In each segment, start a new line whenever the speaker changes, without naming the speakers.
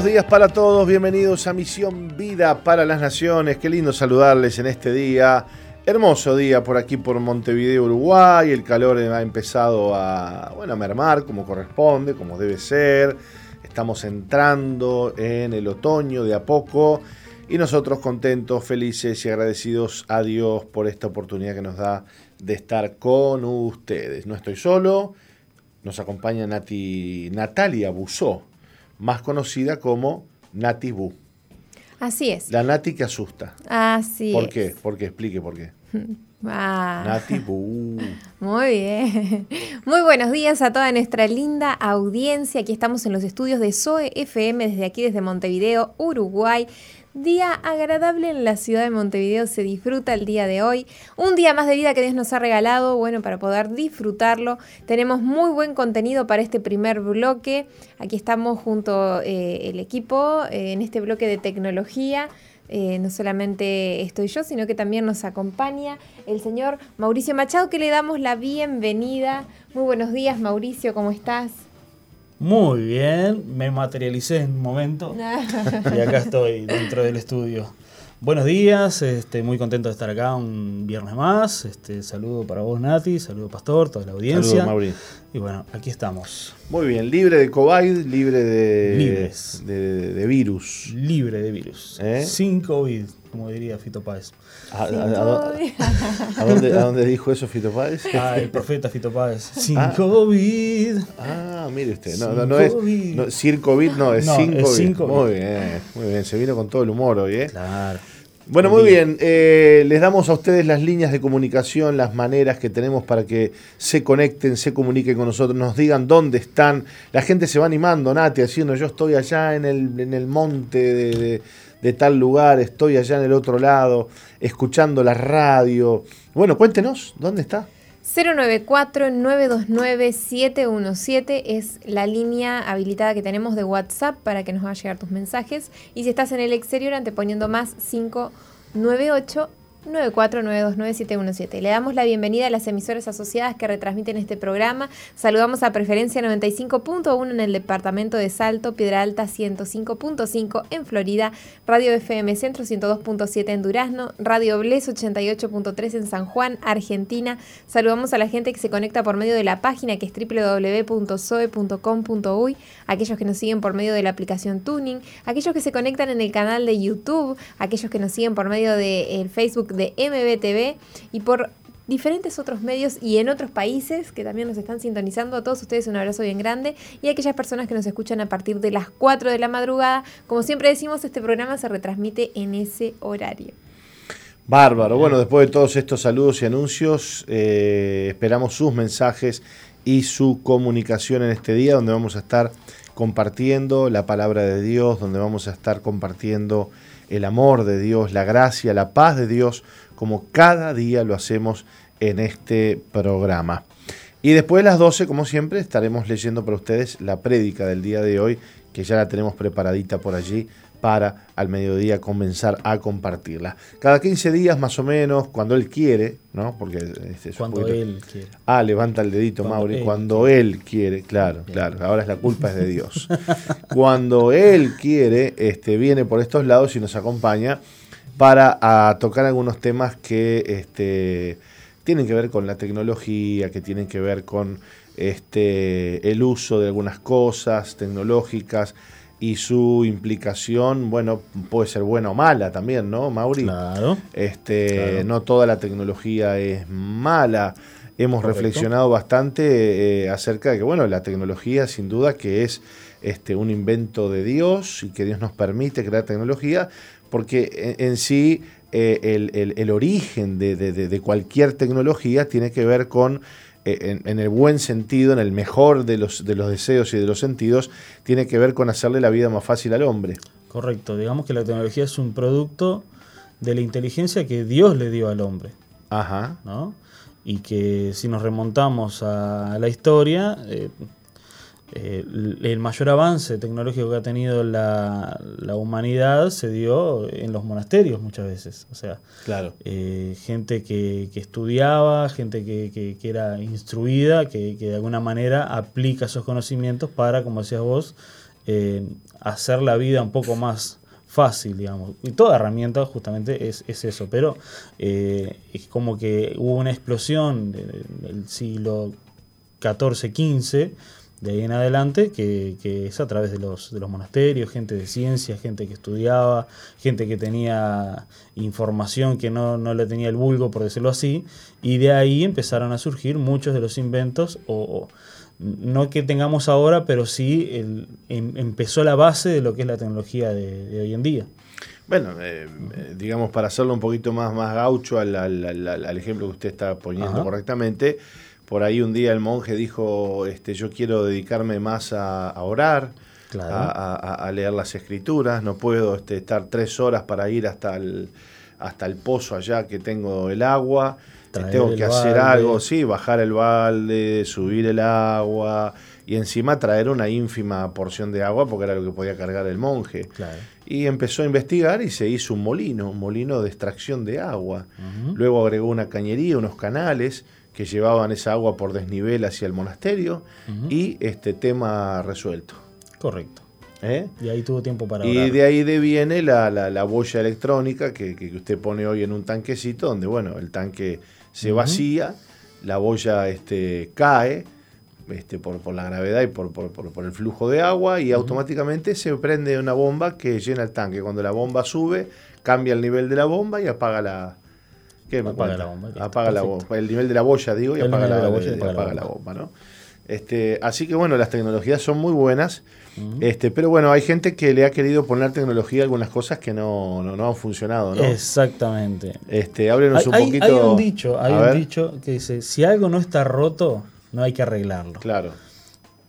buenos días para todos, bienvenidos a Misión Vida para las Naciones. Qué lindo saludarles en este día. Hermoso día por aquí por Montevideo, Uruguay. El calor ha empezado a, bueno, a mermar como corresponde, como debe ser. Estamos entrando en el otoño de a poco y nosotros contentos, felices y agradecidos a Dios por esta oportunidad que nos da de estar con ustedes. No estoy solo, nos acompaña Natalia Busó, más conocida como Nati Bu.
Así es.
La Nati que asusta.
Así
¿Por
es.
qué? ¿Por qué? Explique por qué.
Ah.
Nati Bu.
Muy bien. Muy buenos días a toda nuestra linda audiencia. Aquí estamos en los estudios de SOE FM desde aquí, desde Montevideo, Uruguay. Día agradable en la ciudad de Montevideo, se disfruta el día de hoy. Un día más de vida que Dios nos ha regalado, bueno, para poder disfrutarlo. Tenemos muy buen contenido para este primer bloque. Aquí estamos junto eh, el equipo eh, en este bloque de tecnología. Eh, no solamente estoy yo, sino que también nos acompaña el señor Mauricio Machado, que le damos la bienvenida. Muy buenos días, Mauricio, ¿cómo estás?
Muy bien, me materialicé en un momento y acá estoy dentro del estudio. Buenos días, este, muy contento de estar acá un viernes más. Este, saludo para vos, Nati, saludo Pastor, toda la audiencia.
Saludos, Mauri.
Y bueno, aquí estamos.
Muy bien, libre de COVID, libre de,
Libres.
de, de virus.
Libre de virus.
¿Eh?
Sin COVID, como diría Fito Páez.
¿A, a- a- a dónde, a dónde dijo eso Fito Páez?
Ah, el profeta Fito Páez. Sin
Ah.
COVID.
Ah, mire usted, no,
Sin
no, no es no, sin COVID, no, es
No,
sin
es
COVID.
sin COVID.
Muy bien, muy bien, se vino con todo el humor hoy, ¿eh?
Claro.
Bueno, muy bien, eh, les damos a ustedes las líneas de comunicación, las maneras que tenemos para que se conecten, se comuniquen con nosotros, nos digan dónde están. La gente se va animando, Nati, diciendo yo estoy allá en el, en el monte de, de- de tal lugar, estoy allá en el otro lado, escuchando la radio. Bueno, cuéntenos, ¿dónde está?
094-929-717 es la línea habilitada que tenemos de WhatsApp para que nos hagan llegar tus mensajes. Y si estás en el exterior, anteponiendo más 598 94929717. Le damos la bienvenida a las emisoras asociadas que retransmiten este programa. Saludamos a Preferencia 95.1 en el departamento de Salto, Piedra Alta 105.5 en Florida, Radio FM Centro 102.7 en Durazno, Radio Bles 88.3 en San Juan, Argentina. Saludamos a la gente que se conecta por medio de la página que es www.soe.com.uy, aquellos que nos siguen por medio de la aplicación Tuning, aquellos que se conectan en el canal de YouTube, aquellos que nos siguen por medio del Facebook de MBTV y por diferentes otros medios y en otros países que también nos están sintonizando. A todos ustedes un abrazo bien grande y a aquellas personas que nos escuchan a partir de las 4 de la madrugada. Como siempre decimos, este programa se retransmite en ese horario.
Bárbaro. Bueno, después de todos estos saludos y anuncios, eh, esperamos sus mensajes y su comunicación en este día, donde vamos a estar compartiendo la palabra de Dios, donde vamos a estar compartiendo el amor de Dios, la gracia, la paz de Dios, como cada día lo hacemos en este programa. Y después de las 12, como siempre, estaremos leyendo para ustedes la prédica del día de hoy, que ya la tenemos preparadita por allí para al mediodía comenzar a compartirla. Cada 15 días más o menos, cuando él quiere, ¿no? Porque este
Cuando
poquito-
él quiere.
Ah, levanta el dedito,
Cuando
Mauri.
él
cuando él quiere, claro, claro. Ahora es la culpa es de Dios. cuando él quiere, este, viene por estos lados y nos acompaña para a tocar algunos temas que este, tienen que ver con la tecnología, que tienen que ver con este, el uso de algunas cosas tecnológicas y su implicación, bueno, puede ser buena o mala también, ¿no, Mauri?
Claro.
Este,
Claro.
No toda la tecnología es mala. Hemos
Correcto.
reflexionado bastante eh, acerca de que, bueno, la tecnología sin duda que es este, un invento de Dios y que Dios nos permite crear tecnología, porque en, en sí eh, el, el- el origen de, de- cualquier tecnología tiene que ver con, en, en el buen sentido, en el mejor de los, de los deseos y de los sentidos, tiene que ver con hacerle la vida más fácil al hombre.
Correcto. Digamos que la tecnología es un producto de la inteligencia que Dios le dio al hombre.
Ajá.
¿no? Y que si nos remontamos a la historia, eh, eh, el mayor avance tecnológico que ha tenido la, la humanidad se dio en los monasterios muchas veces. O sea,
Claro.
eh, gente que, que estudiaba, gente que, que- que era instruida, que, que de alguna manera aplica esos conocimientos para, como decías vos, eh, hacer la vida un poco más fácil, digamos. Y toda herramienta justamente es, eso, pero es como que hubo una explosión del siglo XIV, XV, de ahí en adelante, que, es a través de los, de los monasterios, gente de ciencia, gente que estudiaba, gente que tenía información que no, no le tenía el vulgo, por decirlo así, y de ahí empezaron a surgir muchos de los inventos o no que tengamos ahora, pero sí el, em, empezó la base de lo que es la tecnología de, hoy en día.
Bueno, eh, eh, digamos, para hacerlo un poquito más, más gaucho al, ejemplo que usted está poniendo correctamente, por ahí un día el monje dijo, este, yo quiero dedicarme más a, orar, a, leer las escrituras, no puedo este, estar tres horas para ir hasta el, hasta el pozo allá que tengo el agua tengo que hacer algo, sí, bajar el balde, subir el agua y encima traer una ínfima porción de agua porque era lo que podía cargar el monje. Y empezó a investigar y se hizo un molino, un molino de extracción de agua. Luego agregó una cañería, unos canales que llevaban esa agua por desnivel hacia el monasterio y este tema resuelto.
Correcto. ¿Eh? Y ahí tuvo tiempo para
Y de ahí deviene la, la, boya electrónica que, que, usted pone hoy en un tanquecito, donde, bueno, el tanque se vacía, la boya este, cae este, por, por, la gravedad y por, por, el flujo de agua y automáticamente se prende una bomba que llena el tanque. Cuando la bomba sube, cambia el nivel de la bomba y apaga la... ¿Qué apaga la bomba. Apaga la bomba. El nivel de la boya, digo, y apaga, la, apaga la bomba, ¿no? Este, así que bueno, las tecnologías son muy buenas, este, pero bueno, hay gente que le ha querido poner tecnología a algunas cosas que no, no, han funcionado, ¿no?
Exactamente.
Este, háblenos un poquito.
Hay un dicho, hay un dicho que dice, si algo no está roto, no hay que arreglarlo.
Claro.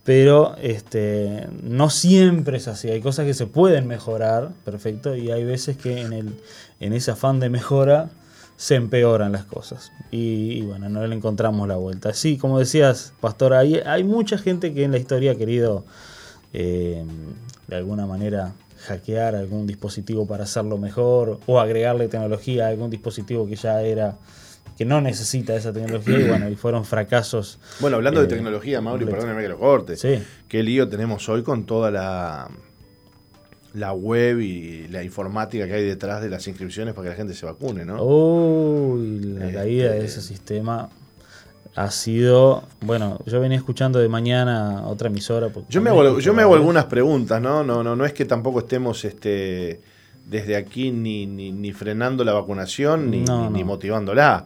Pero este, no siempre es así. Hay cosas que se pueden mejorar, perfecto, y hay veces que en, el, en ese afán de mejora se empeoran las cosas. Y, bueno, no le encontramos la vuelta. Sí, como decías, Pastor, hay, hay mucha gente que en la historia ha querido eh, de alguna manera hackear algún dispositivo para hacerlo mejor o agregarle tecnología a algún dispositivo que ya era que no necesita esa tecnología y bueno, y fueron fracasos.
Bueno, hablando de eh, tecnología, Mauri, perdóneme que lo corte.
Sí.
Qué lío tenemos hoy con toda la la web y la informática que hay detrás de las inscripciones para que la gente se vacune, ¿no?
Uy, la caída de ese este, sistema ha sido, bueno, yo venía escuchando de mañana otra emisora.
Yo me, hago, yo me hago algunas preguntas, ¿no? No, no, no es que tampoco estemos este, desde aquí ni, ni, frenando la vacunación ni, ni, motivándola,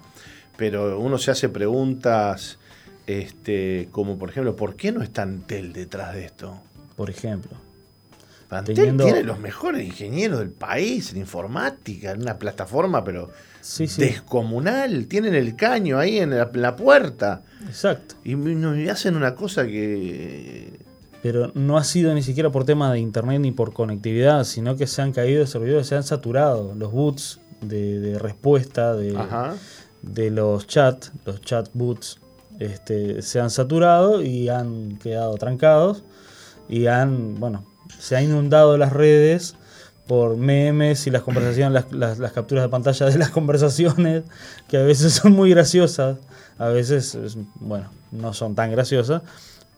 pero uno se hace preguntas este, como por ejemplo, ¿por qué no está Antel detrás de esto?
Por ejemplo.
Antel tiene los mejores ingenieros del país en informática, en una plataforma, pero descomunal. Tienen el caño ahí en la, puerta.
Exacto.
Y, hacen una cosa que.
Pero no ha sido ni siquiera por tema de internet ni por conectividad, sino que se han caído de servidores, se han saturado los boots de, respuesta de, de los chats, los chat boots, este, se han saturado y han quedado trancados y han, bueno, se ha inundado las redes por memes y las conversaciones, las, las, capturas de pantalla de las conversaciones, que a veces son muy graciosas, a veces, bueno, no son tan graciosas,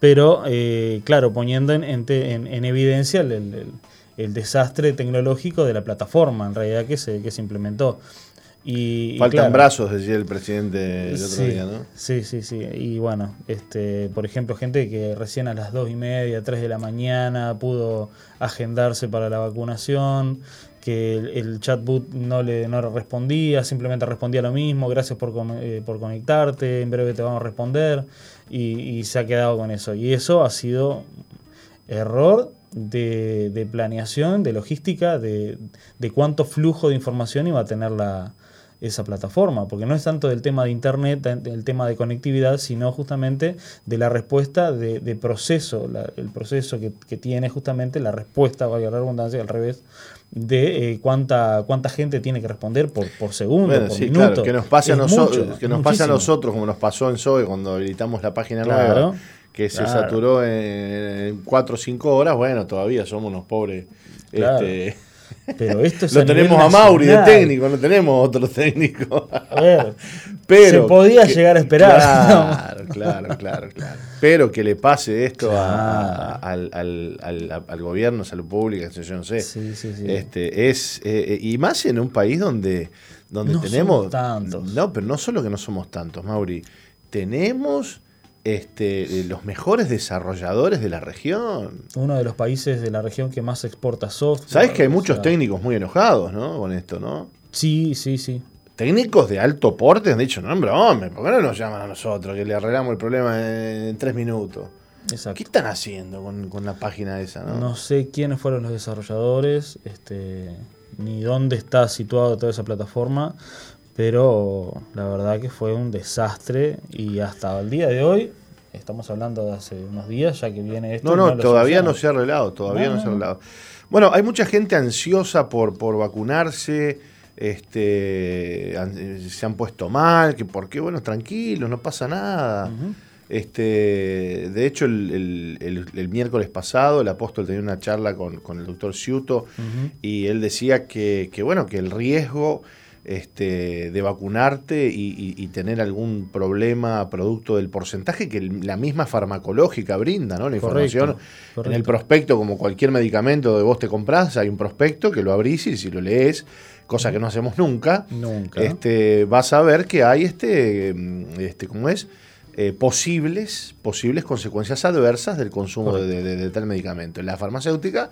pero eh, claro, poniendo en, en, evidencia el, el, desastre tecnológico de la plataforma, en realidad, que se, que se implementó.
Faltan brazos, decía el presidente el otro
sí,
día, ¿no?
Sí, sí, sí. Y bueno, este, por ejemplo, gente que recién a las dos y media, tres de la mañana pudo agendarse para la vacunación, que el, chatbot no le, no respondía, simplemente respondía lo mismo, gracias por, eh, por conectarte, en breve te vamos a responder, y, se ha quedado con eso. Y eso ha sido error de, de planeación, de logística, de, de cuánto flujo de información iba a tener la, esa plataforma, porque no es tanto del tema de Internet, el tema de conectividad, sino justamente de la respuesta de, proceso, el proceso que, tiene justamente la respuesta, valga la redundancia, al revés, de eh, cuánta cuánta gente tiene que responder por, por segundo, por minuto.
que nos pase, a, nosotros, que nos pase a nosotros, como nos pasó en SOE cuando habilitamos la página nueva, que se saturó en 4 o 5 horas, bueno, todavía somos unos pobres. Este,
Pero esto es
Lo
a
tenemos a Mauri de técnico, no tenemos otro técnico.
A ver,
Pero
se podía
que-
llegar a esperar.
Claro, claro, claro, claro. Pero que le pase esto a- al, al- al- al gobierno, salud pública, yo no sé.
Sí, sí, sí.
Este, es, eh, eh, y más en un país donde, donde
No
tenemos.
somos tantos.
No, pero no solo que no somos tantos, Mauri. Tenemos este, los mejores desarrolladores de la región.
Uno de los países de la región que más exporta software.
Sabes que hay muchos
sea,
técnicos muy enojados, ¿no? Con esto, ¿no?
Sí, sí, sí.
Técnicos de alto porte han dicho, no, hombre, hombre, ¿por qué no nos llaman a nosotros que le arreglamos el problema en, tres minutos?
Exacto.
¿Qué están haciendo con, con la página esa, no?
No sé quiénes fueron los desarrolladores, este, ni dónde está situada toda esa plataforma, pero la verdad que fue un desastre y hasta el día de hoy, estamos hablando de hace unos días, ya que viene esto.
No, no, todavía no se ha arreglado, todavía
No,
no, se ha arreglado. Bueno, hay mucha gente ansiosa por, por vacunarse, este, se han puesto mal, que por qué, bueno, tranquilos, no pasa nada. Este, de hecho, el, el- el- el miércoles pasado el apóstol tenía una charla con, con el doctor Ciuto y él decía que, que, bueno, que el riesgo este, de vacunarte y, y- y tener algún problema producto del porcentaje que la misma farmacológica brinda, ¿no? La
Correcto,
información en el prospecto, como cualquier medicamento de vos te compras, hay un prospecto que lo abrís y si lo lees, cosa que no hacemos nunca,
Nunca.
este, vas a ver que hay este, este ¿cómo es? Eh, posibles, posibles consecuencias adversas del consumo de, de- de tal medicamento. En la farmacéutica.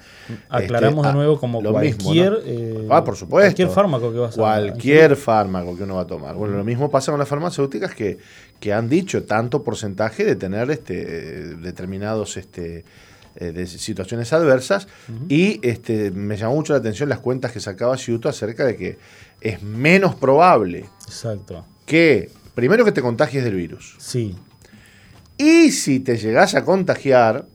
Aclaramos
este,
de
ah,
nuevo como
lo mismo,
cualquier,
¿no?
eh,
ah, por supuesto.
cualquier fármaco que vas a
Cualquier fármaco que uno va a tomar. Bueno, lo mismo pasa con las farmacéuticas que, que han dicho tanto porcentaje de tener este, eh, determinados este, eh, de situaciones adversas. Y este, me llamó mucho la atención las cuentas que sacaba Ciuto acerca de que es menos probable
Exacto.
que, primero que te contagies del virus.
Sí.
Y si te llegás a contagiar,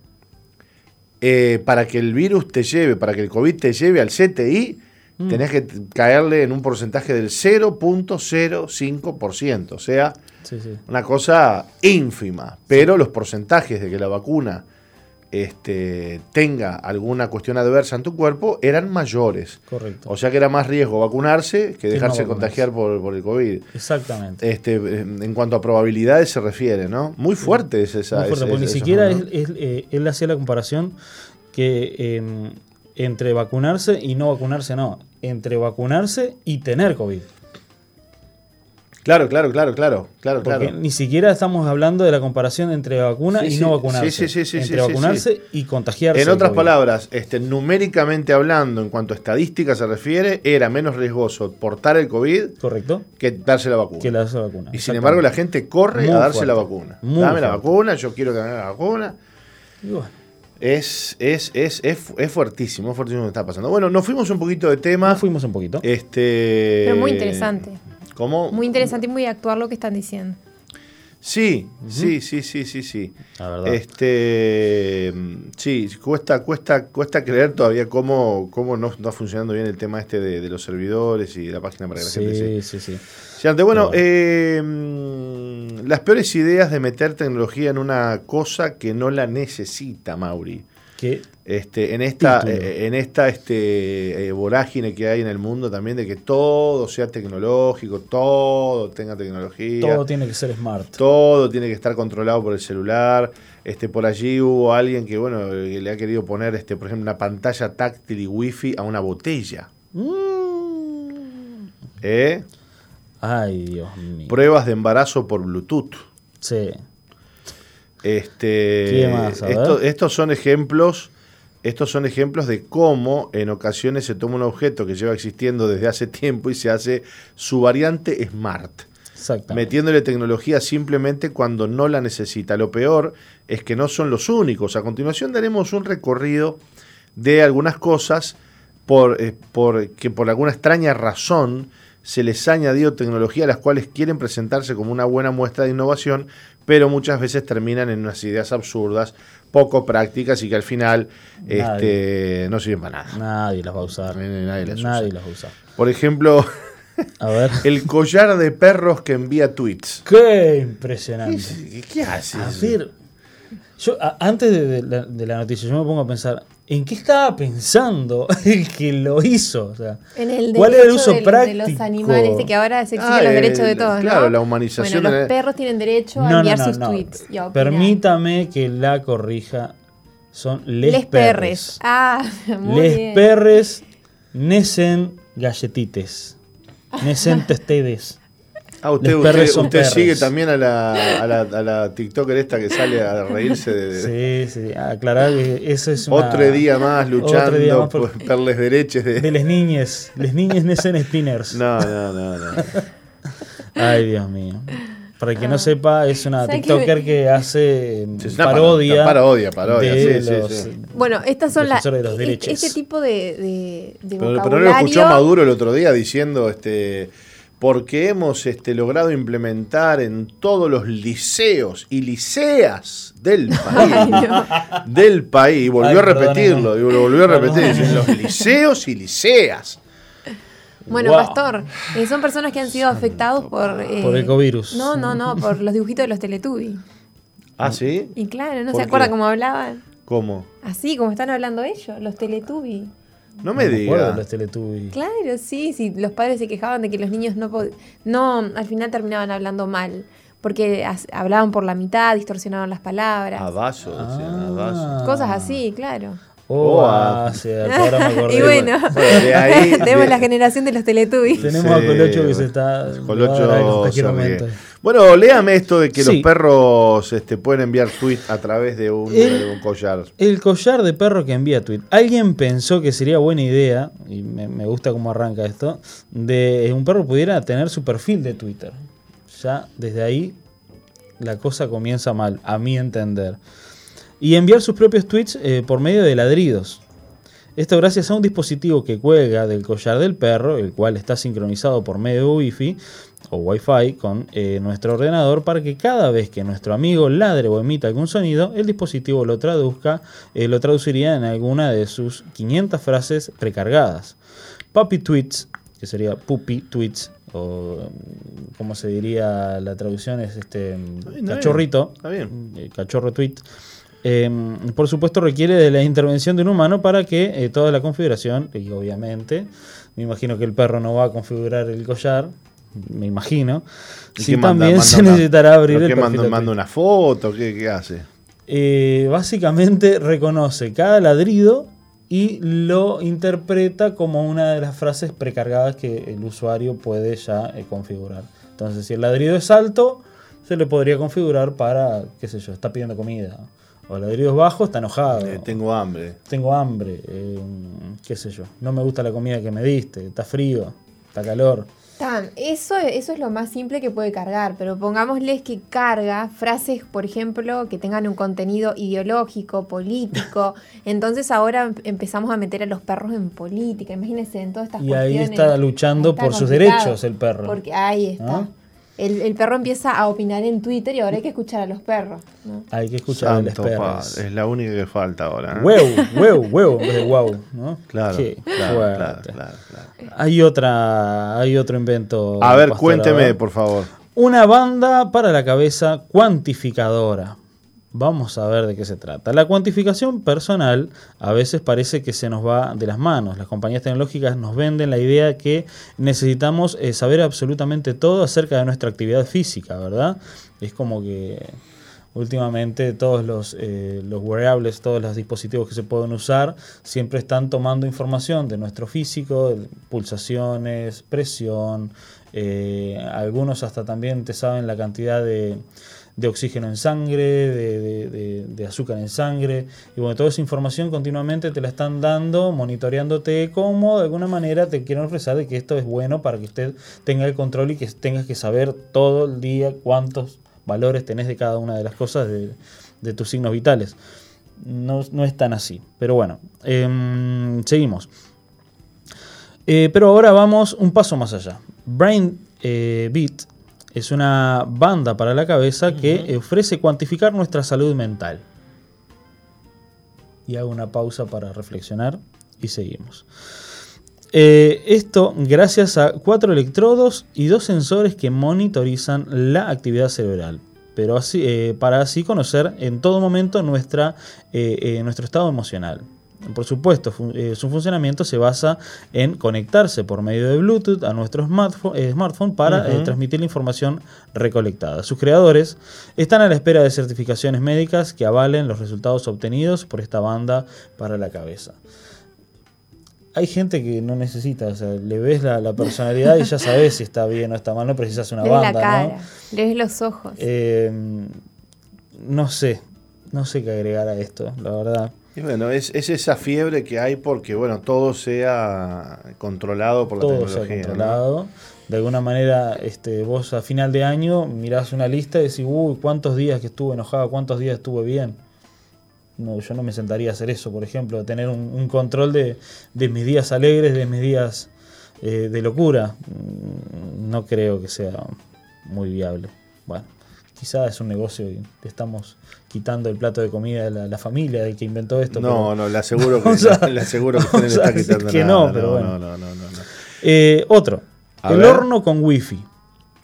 eh, para que el virus te lleve, para que el COVID te lleve al CTI,
Mm.
tenés que caerle en un porcentaje del 0.05%. O sea,
Sí, sí.
una cosa ínfima. Pero los porcentajes de que la vacuna este, tenga alguna cuestión adversa en tu cuerpo eran mayores.
Correcto.
O sea que era más riesgo vacunarse que dejarse contagiar por, por el COVID.
Exactamente.
Este, en cuanto a probabilidades se refiere, ¿no? Muy fuerte es esa.
Muy fuerte, porque ni siquiera es- es, eh, él hacía la comparación que eh, entre vacunarse y no vacunarse, no. Entre vacunarse y tener COVID.
Claro, claro, claro, claro, claro,
Porque
claro.
ni siquiera estamos hablando de la comparación entre vacuna
Sí,
y no vacunarse.
sí, sí, sí, sí,
entre
sí, sí,
vacunarse y contagiarse.
En otras palabras, este, numéricamente hablando, en cuanto a estadística se refiere, era menos riesgoso portar el COVID
Correcto.
que darse la vacuna.
Que la vacuna.
y sin embargo, la gente corre
Muy
a darse
fuerte.
la vacuna.
Muy
Dame la vacuna, yo quiero que me hagan la vacuna.
Y bueno,
Es, es, es, es, fu- es fuertísimo, es fuertísimo lo que está pasando. Bueno, nos fuimos un poquito de tema.
nos fuimos un poquito.
Este,
Pero muy interesante.
¿Cómo?
Muy interesante y muy actual lo que están diciendo.
Sí, sí, sí, sí, sí, sí.
La verdad.
Este, sí, cuesta, cuesta, cuesta creer todavía cómo, cómo no está funcionando bien el tema este de, de los servidores y la página para que la gente se,
sí, sí, sí.
Sí, ante- bueno, eh, mm, las peores ideas de meter tecnología en una cosa que no la necesita, Mauri.
Que
Este, en esta, eh, en esta este, eh, vorágine que hay en el mundo también de que todo sea tecnológico, todo tenga tecnología.
todo tiene que ser smart.
Todo tiene que estar controlado por el celular. Este, por allí hubo alguien que, bueno, que le ha querido poner, este, por ejemplo, una pantalla táctil y wifi a una botella.
Mm.
¿Eh?
Ay, Dios mío.
Pruebas de embarazo por Bluetooth.
Sí.
Este,
¿Qué más?
Esto- estos son ejemplos. Estos son ejemplos de cómo en ocasiones se toma un objeto que lleva existiendo desde hace tiempo y se hace su variante smart. Metiéndole tecnología simplemente cuando no la necesita. Lo peor es que no son los únicos. A continuación daremos un recorrido de algunas cosas por, eh, por- que por alguna extraña razón se les ha añadido tecnología a las cuales quieren presentarse como una buena muestra de innovación, pero muchas veces terminan en unas ideas absurdas, poco prácticas y que al final
Nadie.
este, no sirven para nada.
Nadie las va a usar.
Nadie- las
Nadie
usa.
las va a usar.
Por ejemplo,
A ver.
el collar de perros que envía tweets.
Qué impresionante.
¿Qué, qué haces?
A ver, yo a- antes de, de la, de la noticia, yo me pongo a pensar, ¿En qué estaba pensando el que lo hizo? O sea,
En el
¿Cuál era el
derecho
uso
de,
práctico?
de los animales, de que ahora se exigen
Ah,
los derechos de todos,
claro,
¿no?
la humanización
Bueno,
de-
los perros tienen derecho a
no,
enviar
no,
sus
no.
tweets y a.
Permítame que la corrija. Son les,
Les perres. Ah, muy
les
bien.
perres nesen galletites. Nesen testedes.
Ah, usted, usted, sigue también a la, a, la, a la TikToker esta que sale a reírse de,
Sí, sí. Aclarar que eso es una-
otro día más luchando
día más
por,
por-
perles derechos de...
De las niñas. Les niñas nesen spinners.
No, no, no, no.
Ay, Dios mío. Para el que no sepa, es una
¿Sabe
TikToker
que-
que hace
Sí, es una
parodia.
parodia, parodia,
de
sí, sí,
los-
sí.
Bueno, estas son las. E-. Este tipo de, de, de
Pero, pero no lo escuchó Maduro el otro día diciendo, este, porque hemos este, logrado implementar en todos los liceos y liceas del país, del país, y volvió
Ay,
a repetirlo, y lo volvió a repetir, dice, los liceos y liceas.
Bueno,
Wow.
Pastor, eh, son personas que han sido afectados por. eh,
Por ecovirus.
No, no, no, por los dibujitos de los Teletubbies.
¿Ah, sí?
Y claro, ¿no
¿Por
se acuerdan
qué?
cómo hablaban?
¿Cómo?
Así como están hablando ellos, los Teletubbies.
No me
me acuerdo de
diga.
los Teletubbies.
Claro, sí, sí, los padres se quejaban de que los niños no pod- no, al final terminaban hablando mal, porque hablaban por la mitad, distorsionaban las palabras,
Abaso, decían,
Ah.
abaso.
cosas así, claro.
Oh,
Oh,
ah,
ah.
cierto, ahora me acordé.
y bueno,
Bueno, de ahí-
tenemos
de-
la generación de los Teletubbies.
Tenemos a Colocho que se está.
Colocho. Bueno, léame esto de que
Sí.
los perros este, pueden enviar tweets a través de un,
El-
de un collar.
El collar de perro que envía tweet. Alguien pensó que sería buena idea, y me, me gusta cómo arranca esto, de un perro pudiera tener su perfil de Twitter. Ya desde ahí la cosa comienza mal, a mi entender. Y enviar sus propios tweets eh, por medio de ladridos. Esto gracias a un dispositivo que cuelga del collar del perro, el cual está sincronizado por medio de Wi-Fi o Wi-Fi con eh, nuestro ordenador para que cada vez que nuestro amigo ladre o emita algún sonido, el dispositivo lo traduzca, eh, lo traduciría en alguna de sus 500 frases precargadas. Puppy Tweets, que sería Puppy Tweets, o como se diría la traducción, es este
bien.
cachorrito,
Está bien.
eh, cachorro tweet. Eh, por supuesto requiere de la intervención de un humano para que eh, toda la configuración, y obviamente, me imagino que el perro no va a configurar el collar, me imagino,
¿Y
sí
qué manda?
también
¿Manda
se
una-
necesitará abrir
¿pero
el
qué
perfil
manda, manda una foto? ¿Qué, qué hace?
Eh, básicamente reconoce cada ladrido y lo interpreta como una de las frases precargadas que el usuario puede ya eh, configurar. Entonces, si el ladrido es alto, se le podría configurar para, qué sé yo, está pidiendo comida. O el ladrido es bajo, está enojado.
Eh, tengo hambre.
Tengo hambre, eh, qué sé yo. No me gusta la comida que me diste, está frío, está calor.
Tan, eso, eso es lo más simple que puede cargar, pero pongámosles que carga frases, por ejemplo, que tengan un contenido ideológico, político. Entonces ahora em- empezamos a meter a los perros en política. Imagínense en todas estas
Y ahí
cuestiones.
está luchando
Está
por sus derechos el perro.
Porque ahí está.
¿No?
El, el perro empieza a opinar en Twitter y ahora hay que escuchar a los perros. ¿no?
Hay que escuchar a los perros.
padre, es la única que falta ahora. ¿eh?
Huevo, huevo, de ¿no?
Claro, claro, claro, claro, claro.
Hay otra, hay otro invento.
A ver,
Pastor,
cuénteme,
ver.
por favor.
Una banda para la cabeza cuantificadora. Vamos a ver de qué se trata. La cuantificación personal a veces parece que se nos va de las manos. Las compañías tecnológicas nos venden la idea que necesitamos eh, saber absolutamente todo acerca de nuestra actividad física, ¿verdad? Es como que últimamente todos los, eh, los wearables, todos los dispositivos que se pueden usar, siempre están tomando información de nuestro físico, pulsaciones, presión, eh, algunos hasta también te saben la cantidad de, de oxígeno en sangre, de, de- azúcar en sangre, y bueno, toda esa información continuamente te la están dando, monitoreándote como de alguna manera te quieren ofrecer de que esto es bueno para que usted tenga el control y que tengas que saber todo el día cuántos valores tenés de cada una de las cosas de, de tus signos vitales. No, no es tan así, pero bueno, em, seguimos. Eh, pero ahora vamos un paso más allá. Brain eh, Beat es una banda para la cabeza que ofrece cuantificar nuestra salud mental. Y hago una pausa para reflexionar y seguimos. Eh, esto gracias a cuatro electrodos y dos sensores que monitorizan la actividad cerebral. Pero así, eh, para así conocer en todo momento nuestra, eh, nuestro estado emocional. Por supuesto, eh, su funcionamiento se basa en conectarse por medio de Bluetooth a nuestro eh, smartphone, para eh, transmitir la información recolectada. Sus creadores están a la espera de certificaciones médicas que avalen los resultados obtenidos por esta banda para la cabeza. Hay gente que no necesita, o sea, le ves la, personalidad y ya sabes si está bien o está mal, no precisas una banda.
la cara, le ves los ojos.
no sé, no sé qué agregar a esto, la verdad.
Y bueno, es, esa fiebre que hay porque, bueno, todo sea controlado por la
todo Sea controlado. De alguna manera, este, vos a final de año mirás una lista y decís, uy, ¿cuántos días que estuve enojado? ¿Cuántos días estuve bien? No, yo no me sentaría a hacer eso, por ejemplo, tener un, control de, mis días alegres, de mis días eh, de locura. Mm, no creo que sea muy viable. Bueno, quizás es un negocio y estamos quitando el plato de comida de la, familia del que inventó esto.
No, no, le aseguro que, le aseguro que usted le está quitando
que no, pero bueno. No, no, no, eh, otro, el horno con wifi.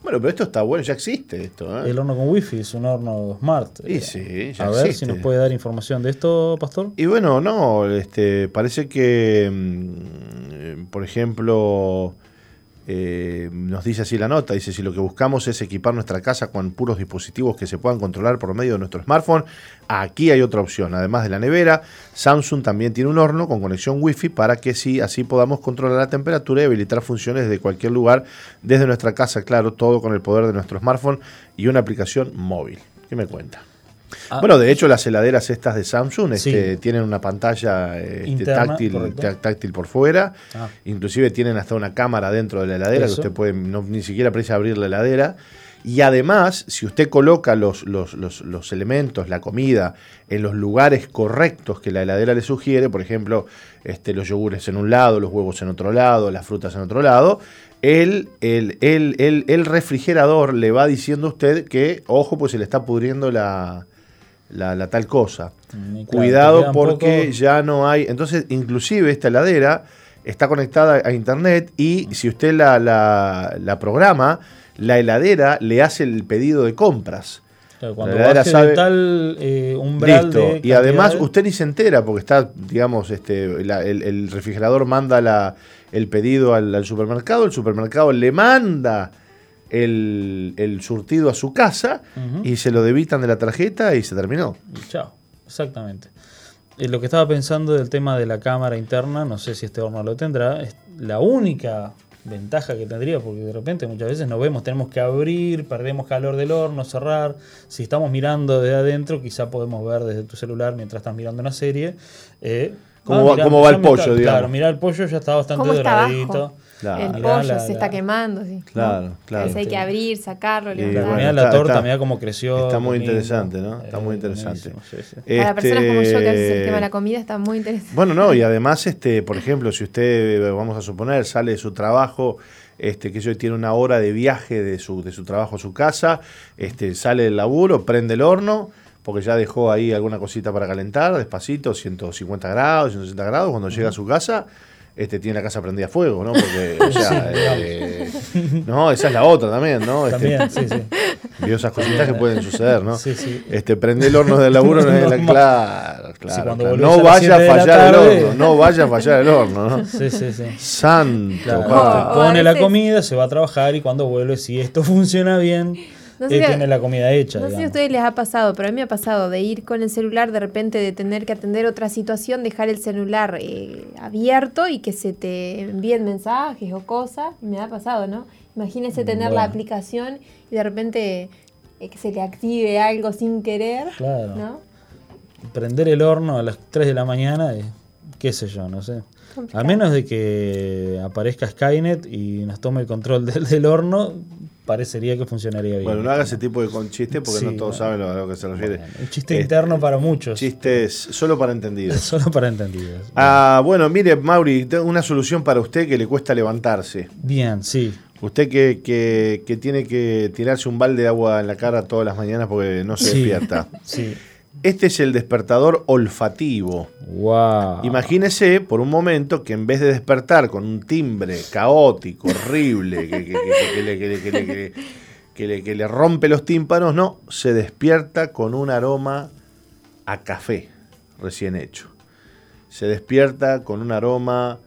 Bueno, pero esto está bueno, ya existe esto.
¿eh? El horno con wifi es un horno smart.
Y sí,
ya A ver si nos puede dar información de esto, Pastor.
Y bueno, no, este, parece que, mm, por ejemplo, eh, nos dice así la nota, dice, si lo que buscamos es equipar nuestra casa con puros dispositivos que se puedan controlar por medio de nuestro smartphone, aquí hay otra opción. Además de la nevera, Samsung también tiene un horno con conexión Wi-Fi para que sí, así podamos controlar la temperatura y habilitar funciones de cualquier lugar desde nuestra casa, claro, todo con el poder de nuestro smartphone y una aplicación móvil. ¿Qué me cuenta? Ah. bueno, de hecho las heladeras estas de Samsung este, tienen una pantalla este, táctil, táctil por fuera, ah. inclusive tienen hasta una cámara dentro de la heladera que usted puede ni siquiera precisa abrir la heladera. Y además, si usted coloca los, los, elementos, la comida, en los lugares correctos que la heladera le sugiere, por ejemplo, este, los yogures en un lado, los huevos en otro lado, las frutas en otro lado, el, el, el, el refrigerador le va diciendo a usted que, ojo, pues se le está pudriendo la, la, tal cosa. Mm, Cuidado porque ya no hay. Entonces, inclusive esta heladera está conectada a internet y si usted la, la, programa, la heladera le hace el pedido de compras.
cuando la sabe, tal eh, umbral
y además usted ni se entera porque está, digamos, este, el, refrigerador manda la, el pedido al, al supermercado, el supermercado le manda el, surtido a su casa y se lo debitan de la tarjeta y se terminó.
Chao, exactamente. Eh, lo que estaba pensando del tema de la cámara interna, no sé si este horno lo tendrá, es la única ventaja que tendría, porque de repente muchas veces nos vemos, tenemos que abrir, perdemos calor del horno, cerrar. Si estamos mirando desde adentro, quizá podemos ver desde tu celular mientras estás mirando una serie.
Eh, ¿Cómo, va, cómo va el pollo? digamos.
Claro, mirar el pollo ya está bastante doradito
el pollo se está quemando. Sí.
Claro, claro.
hay que abrir, sacarlo,
levantar. la torta, mira cómo creció.
Está muy interesante, ¿no? Está muy interesante.
Para personas como yo que hace el tema de la comida está muy interesante.
Bueno, no, y además, este, por ejemplo, si usted, vamos a suponer, sale de su trabajo este, que yo tiene una hora de viaje de su, de su trabajo a su casa, este, sale del laburo, prende el horno, porque ya dejó ahí alguna cosita para calentar, despacito, 150 grados, 160 grados, cuando llega a su casa, este, tiene la casa prendida a fuego, ¿no? Porque, o sea, eh, no, esa es la otra también, ¿no?
Este, también, sí, sí.
Vio esas cositas que pueden suceder, ¿no? Sí, sí. Este, prende el horno del laburo, no, es la, claro, claro. No vaya a fallar el horno, no vaya a fallar el horno, ¿no?
Sí, sí, sí.
Santo,
Pone la comida, se va a trabajar y cuando vuelve, si esto funciona bien no sé tiene la comida hecha.
No sé si a ustedes les ha pasado, pero a mí me ha pasado de ir con el celular, de repente de tener que atender otra situación, dejar el celular eh, abierto y que se te envíen mensajes o cosas. Me ha pasado, ¿no? Imagínese tener la aplicación y de repente eh, que se le active algo sin querer. Claro. ¿no?
Prender el horno a las 3 de la mañana, qué sé yo, no sé. A menos de que aparezca Skynet y nos tome el control del horno, parecería que funcionaría bien.
Bueno, no haga ese tipo de con chiste porque no todos saben a lo que se refiere.
un chiste interno para muchos.
Chistes solo para entendidos.
solo para entendidos.
Ah, bueno, mire, Mauri, tengo una solución para usted que le cuesta levantarse.
Bien, sí.
Usted que, que, tiene que tirarse un balde de agua en la cara todas las mañanas porque no se despierta.
Sí.
Este es el despertador olfativo.
Wow.
Imagínese por un momento que en vez de despertar con un timbre caótico, horrible, que, le, rompe los tímpanos, no, se despierta con un aroma a café recién hecho. se despierta con un aroma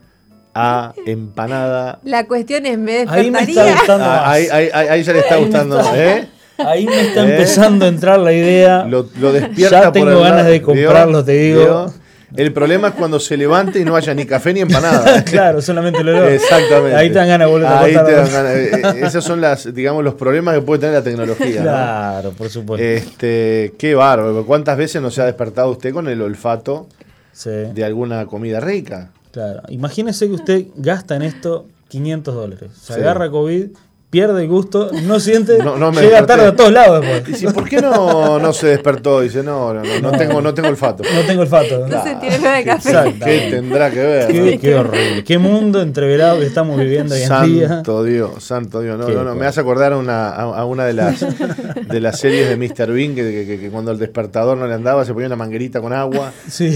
a empanada.
La cuestión es, ¿me
Ahí me
despertaría?
está gustando
Ah,
más.
ahí, ahí, ahí- ahí ya le está gustando, ¿eh?
Ahí me está
¿Eh?
empezando a entrar la idea.
Lo, lo despierta
Ya tengo
por
ganas
lado-
de comprarlo, te digo.
¿Vio? El problema es cuando se levante y no haya ni café ni empanada.
claro, solamente lo olor.
Exactamente.
Ahí te dan ganas de volver a
Ahí te dan ganas. Eh, eh, Esos son las, digamos, los problemas que puede tener la tecnología. ¿no?
Claro, por supuesto.
Este, qué bárbaro. ¿Cuántas veces no se ha despertado usted con el olfato
Sí,
de alguna comida rica?
claro. Imagínese que usted gasta en esto 500 dólares. Se
Sí.
agarra COVID, pierde el gusto, no siente,
No- no me
llega
desperté.
tarde a todos lados después.
Dice, ¿por qué no, no se despertó? Dice, no, no, no, no tengo, no tengo olfato.
No tengo olfato.
No se tiene nada de café.
Exacto.
¿Qué tendrá que ver?
Qué, qué horrible. Qué mundo entreverado que estamos viviendo hoy en día.
Santo Dios, santo Dios. No,
Qué
no, no, me hace acordar a una, a, a una de las de las series de Mr. Bean que, que- que- que cuando el despertador no le andaba se ponía una manguerita con agua.
Sí.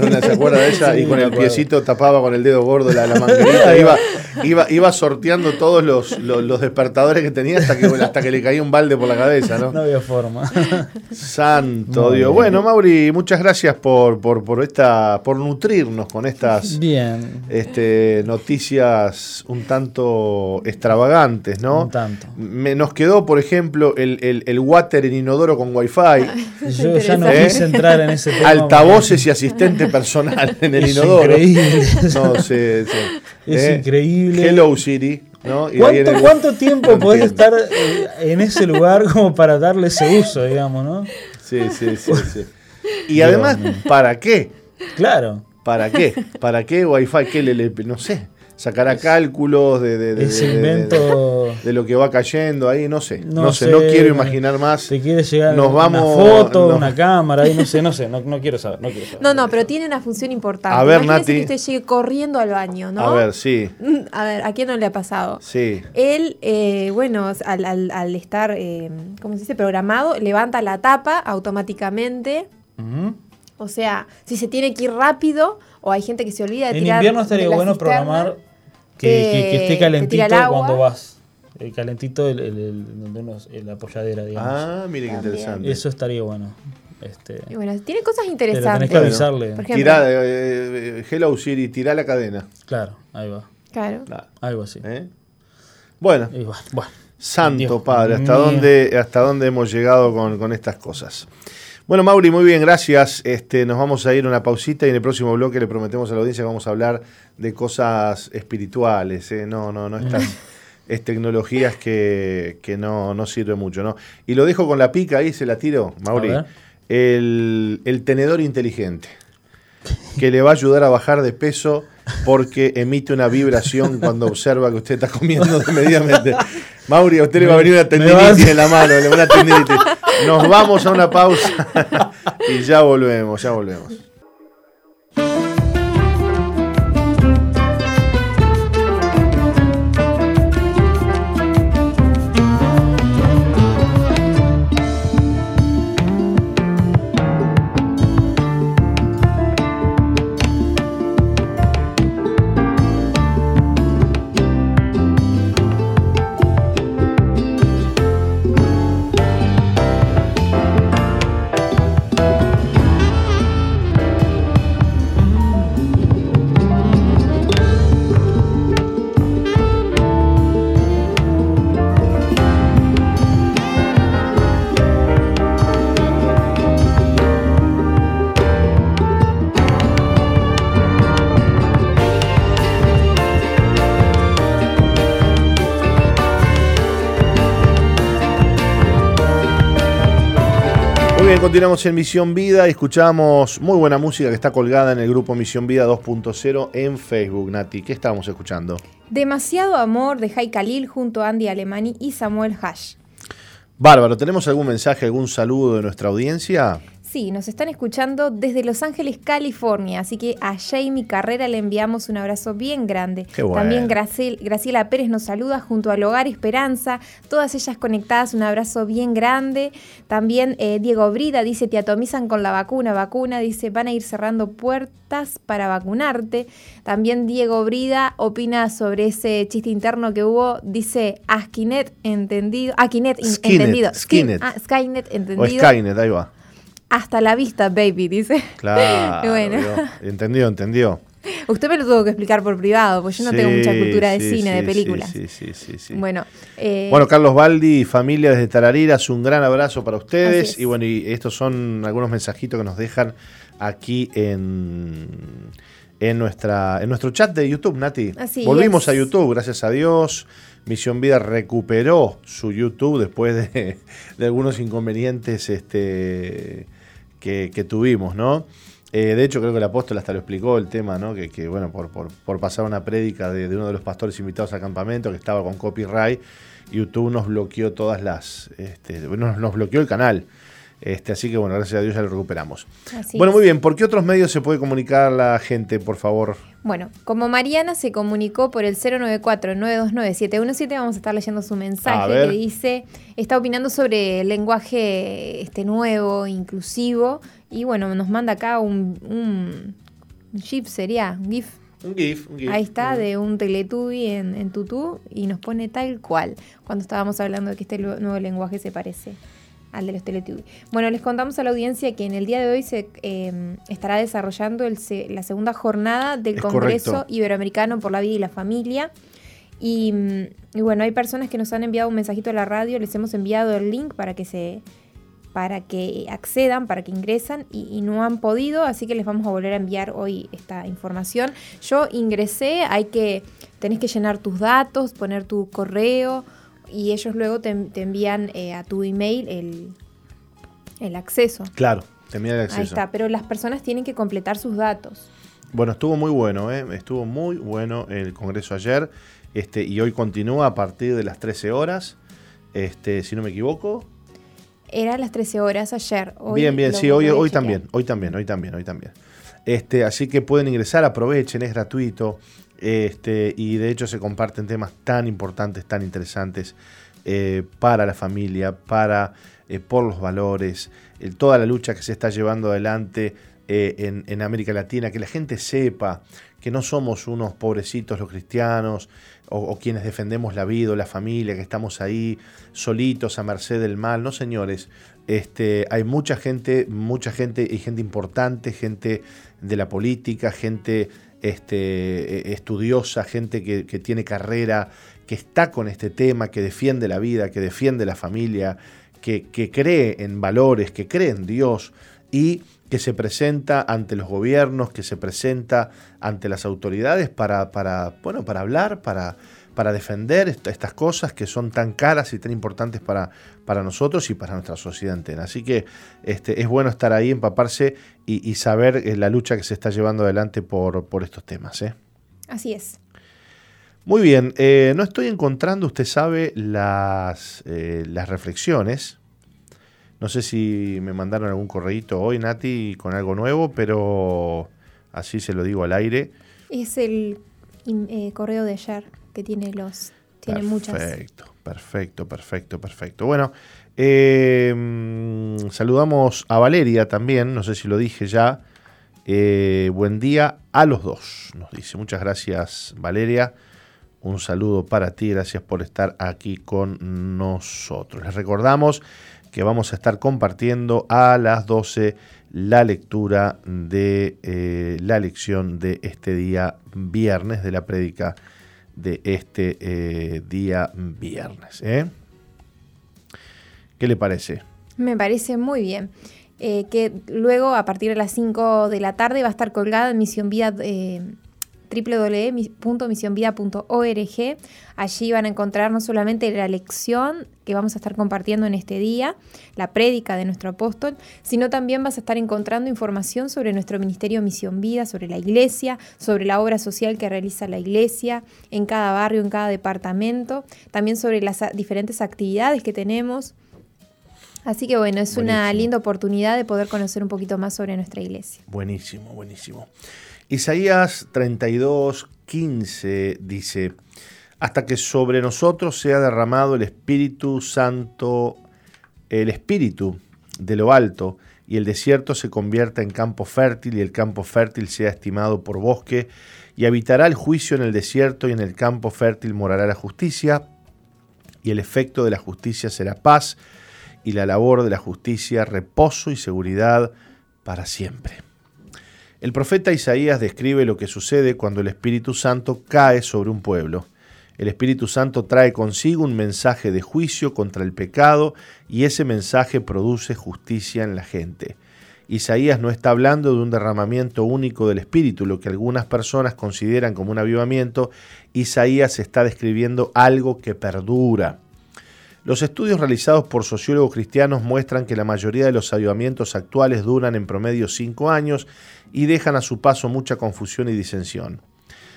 ¿No se acuerda de ella?
Sí,
y con el piecito tapaba con el dedo gordo la, la manguerita. Iba, iba, iba sorteando todos los, los, los despertadores que tenía hasta que, hasta que le caía un balde por la cabeza, ¿no?
No había forma.
Santo
Muy
Dios.
bien.
Bueno, Mauri, muchas gracias por, por, por esta, por nutrirnos con estas
Bien.
este, noticias un tanto extravagantes, ¿no?
Un tanto.
Me- nos quedó, por ejemplo, el, el, el water en inodoro con wifi,
Yo ya no quise entrar en ese tema.
altavoces y asistente personal en el
Es
inodoro.
increíble.
No, sí, sí.
Es increíble.
Hello Siri, ¿no? Y
¿Cuánto,
el-
cuánto tiempo
No
podés estar eh, en ese lugar como para darle ese uso, digamos, no?
Sí, sí, sí, sí. Y
Dios
además,
mío.
¿para qué?
Claro.
¿Para qué? ¿Para qué Wi-Fi? ¿Qué le, le- no sé? Sacará cálculos de, de, de-
Ese
de- de-
invento
de lo que va cayendo ahí, no sé. No,
No
sé,
sé,
no quiero imaginar más.
te quiere llegar
Nos vamos-
una foto,
no.
una cámara, ahí no sé, no sé, no, no quiero saber, no quiero saber.
No, no, pero tiene una función importante.
A ver,
Imagínese
Nati.
que usted llegue corriendo al baño, ¿no?
A ver, sí,
Mm, A ver, ¿a quién no le ha pasado?
sí.
Él, eh, bueno, al, al- al estar, eh, ¿cómo se dice? Programado, levanta la tapa automáticamente. O sea, si se tiene que ir rápido, o hay gente que se olvida de
En
tirar.
invierno
de
estaría bueno
cisterna,
programar que,
que-
que- que esté calentito cuando vas. El calentito, el, el- el- donde uno, en la apoyadera, digamos.
Ah, mire qué interesante.
Eso estaría bueno. Este,
Y bueno, tiene cosas
pero
interesantes.
tenés que avisarle.
Por ejemplo.
Tirá, eh, eh, hello Siri, tirá la cadena.
Claro, ahí va.
Claro.
Claro,
Algo así.
¿eh? Bueno,
Y bueno, bueno.
santo
Dios
padre, ¿hasta dónde, ¿hasta dónde hemos llegado con, con estas cosas? Bueno, Mauri, muy bien, gracias. Este, nos vamos a ir a una pausita y en el próximo bloque le prometemos a la audiencia que vamos a hablar de cosas espirituales. ¿eh? No, no, no estas es tecnologías que, que no, no sirve mucho. ¿no? Y lo dejo con la pica ahí, se la tiro, Mauri. El, el tenedor inteligente, que le va a ayudar a bajar de peso porque emite una vibración cuando observa que usted está comiendo desmedidamente. Mauri, a usted le va a venir una tendinitis en la mano, una tendinitis. Nos vamos a una pausa y ya volvemos, ya volvemos. Bien, continuamos en Misión Vida y escuchamos muy buena música que está colgada en el grupo Misión Vida 2.0 en Facebook. Nati, ¿qué estábamos escuchando?
Demasiado amor de Jai Khalil junto a Andy Alemani y Samuel Hash.
Bárbaro, ¿tenemos algún mensaje, algún saludo de nuestra audiencia?
Sí, nos están escuchando desde Los Ángeles, California, así que a Jamie Carrera le enviamos un abrazo bien grande.
Qué bueno.
También Graciel- Graciela Pérez nos saluda junto al Hogar Esperanza, todas ellas conectadas, un abrazo bien grande. También eh, Diego Brida dice, te atomizan con la vacuna, vacuna, dice, van a ir cerrando puertas para vacunarte. También Diego Brida opina sobre ese chiste interno que hubo, dice, Askinet entendido,
Skynet,
entendido,
Skynet.
Ah, Skynet
O
entendido.
Skynet, ahí va.
Hasta la vista, baby, dice.
Claro. bueno. Entendió, entendió.
Usted me lo tuvo que explicar por privado, porque yo no tengo mucha cultura de cine, de películas.
Sí, sí, sí,
Bueno,
eh, bueno, Carlos Baldi, familia desde Tarariras, un gran abrazo para ustedes. Y bueno, y estos son algunos mensajitos que nos dejan aquí en, en, nuestra, en nuestro chat de YouTube, Nati. Volvimos a YouTube, gracias a Dios. Misión Vida recuperó su YouTube después de, algunos inconvenientes este, que, tuvimos, ¿no? Eh, de hecho, creo que el apóstol hasta lo explicó el tema, ¿no? Que, bueno, por, por, pasar una prédica de, uno de los pastores invitados al campamento que estaba con copyright, YouTube nos bloqueó todas las. Este, nos bloqueó el canal. Este, así que bueno, gracias a Dios ya lo recuperamos. bueno, muy bien. ¿Por qué otros medios se puede comunicar la gente, por favor?
Bueno, como Mariana se comunicó por el 094-929-717, vamos a estar leyendo su mensaje que dice, está opinando sobre el lenguaje este, nuevo, inclusivo, y bueno, nos manda acá un, un, GIF, sería, un GIF.
Un GIF, un GIF.
Ahí está, de un Teletubby en, en tutú, y nos pone tal cual, cuando estábamos hablando de que este nuevo lenguaje se parece al de los Teletubbies. Bueno, les contamos a la audiencia que en el día de hoy se eh, estará desarrollando la segunda jornada del Congreso Iberoamericano por la Vida y la Familia. Y, bueno, hay personas que nos han enviado un mensajito a la radio, les hemos enviado el link para que se para que accedan, para que ingresan y, y, no han podido, así que les vamos a volver a enviar hoy esta información. Yo ingresé, hay que, tenés que llenar tus datos, poner tu correo, y ellos luego te, envían eh, a tu email el, el acceso.
Claro, te envían el acceso.
Ahí está, pero las personas tienen que completar sus datos.
Bueno, estuvo muy bueno, ¿eh? estuvo muy bueno el congreso ayer este, y hoy continúa a partir de las 13 horas, este, si no me equivoco.
Era las 13 horas ayer.
bien, bien, sí, hoy, hoy también, hoy también, hoy también, hoy también. Este, así que pueden ingresar, aprovechen, es gratuito. Este, y de hecho se comparten temas tan importantes, tan interesantes eh, para la familia, para eh, por los valores, toda la lucha que se está llevando adelante eh, en, América Latina, que la gente sepa que no somos unos pobrecitos los cristianos o, quienes defendemos la vida o la familia, que estamos ahí solitos a merced del mal. No, señores, este, hay mucha gente, mucha gente y gente importante, gente de la política, gente este, e, estudiosa, gente que, tiene carrera, que está con este tema, que defiende la vida, que defiende la familia, que, cree en valores, que cree en Dios y que se presenta ante los gobiernos, que se presenta ante las autoridades para, para, bueno, para hablar, para, para defender estas cosas que son tan caras y tan importantes para, para nosotros y para nuestra sociedad entera. Así que este, es bueno estar ahí, empaparse y, saber eh, la lucha que se está llevando adelante por, por estos temas. ¿eh?
Así es.
Muy bien, eh, no estoy encontrando, usted sabe, las, las reflexiones. No sé si me mandaron algún correíto hoy, Nati, con algo nuevo, pero así se lo digo al aire.
Es el correo de ayer tiene los tiene
muchas. Perfecto, perfecto, perfecto, perfecto. Bueno, eh, saludamos a Valeria también, no sé si lo dije ya. Eh, buen día a los dos, nos dice. Muchas gracias, Valeria. Un saludo para ti, gracias por estar aquí con nosotros. Les recordamos que vamos a estar compartiendo a las 12 la lectura de eh, la lección de este día viernes de la prédica de este eh, día viernes. ¿eh? ¿Qué le parece?
Me parece muy bien. Eh, que luego, a partir de las 5 de la tarde, va a estar colgada en Misión Vida www.misionvida.org. Allí van a encontrar no solamente la lección que vamos a estar compartiendo en este día, la prédica de nuestro apóstol, sino también vas a estar encontrando información sobre nuestro ministerio Misión Vida, sobre la iglesia, sobre la obra social que realiza la iglesia en cada barrio, en cada departamento, también sobre las diferentes actividades que tenemos. Así que bueno, es una linda oportunidad de poder conocer un poquito más sobre nuestra iglesia.
Buenísimo, buenísimo. Isaías 32, 15 dice, hasta que sobre nosotros sea derramado el Espíritu Santo, el Espíritu de lo alto, y el desierto se convierta en campo fértil y el campo fértil sea estimado por bosque, y habitará el juicio en el desierto y en el campo fértil morará la justicia, y el efecto de la justicia será paz, y la labor de la justicia, reposo y seguridad para siempre. El profeta Isaías describe lo que sucede cuando el Espíritu Santo cae sobre un pueblo. El Espíritu Santo trae consigo un mensaje de juicio contra el pecado y ese mensaje produce justicia en la gente. Isaías no está hablando de un derramamiento único del Espíritu, lo que algunas personas consideran como un avivamiento. Isaías está describiendo algo que perdura. Los estudios realizados por sociólogos cristianos muestran que la mayoría de los avivamientos actuales duran en promedio cinco años y dejan a su paso mucha confusión y disensión.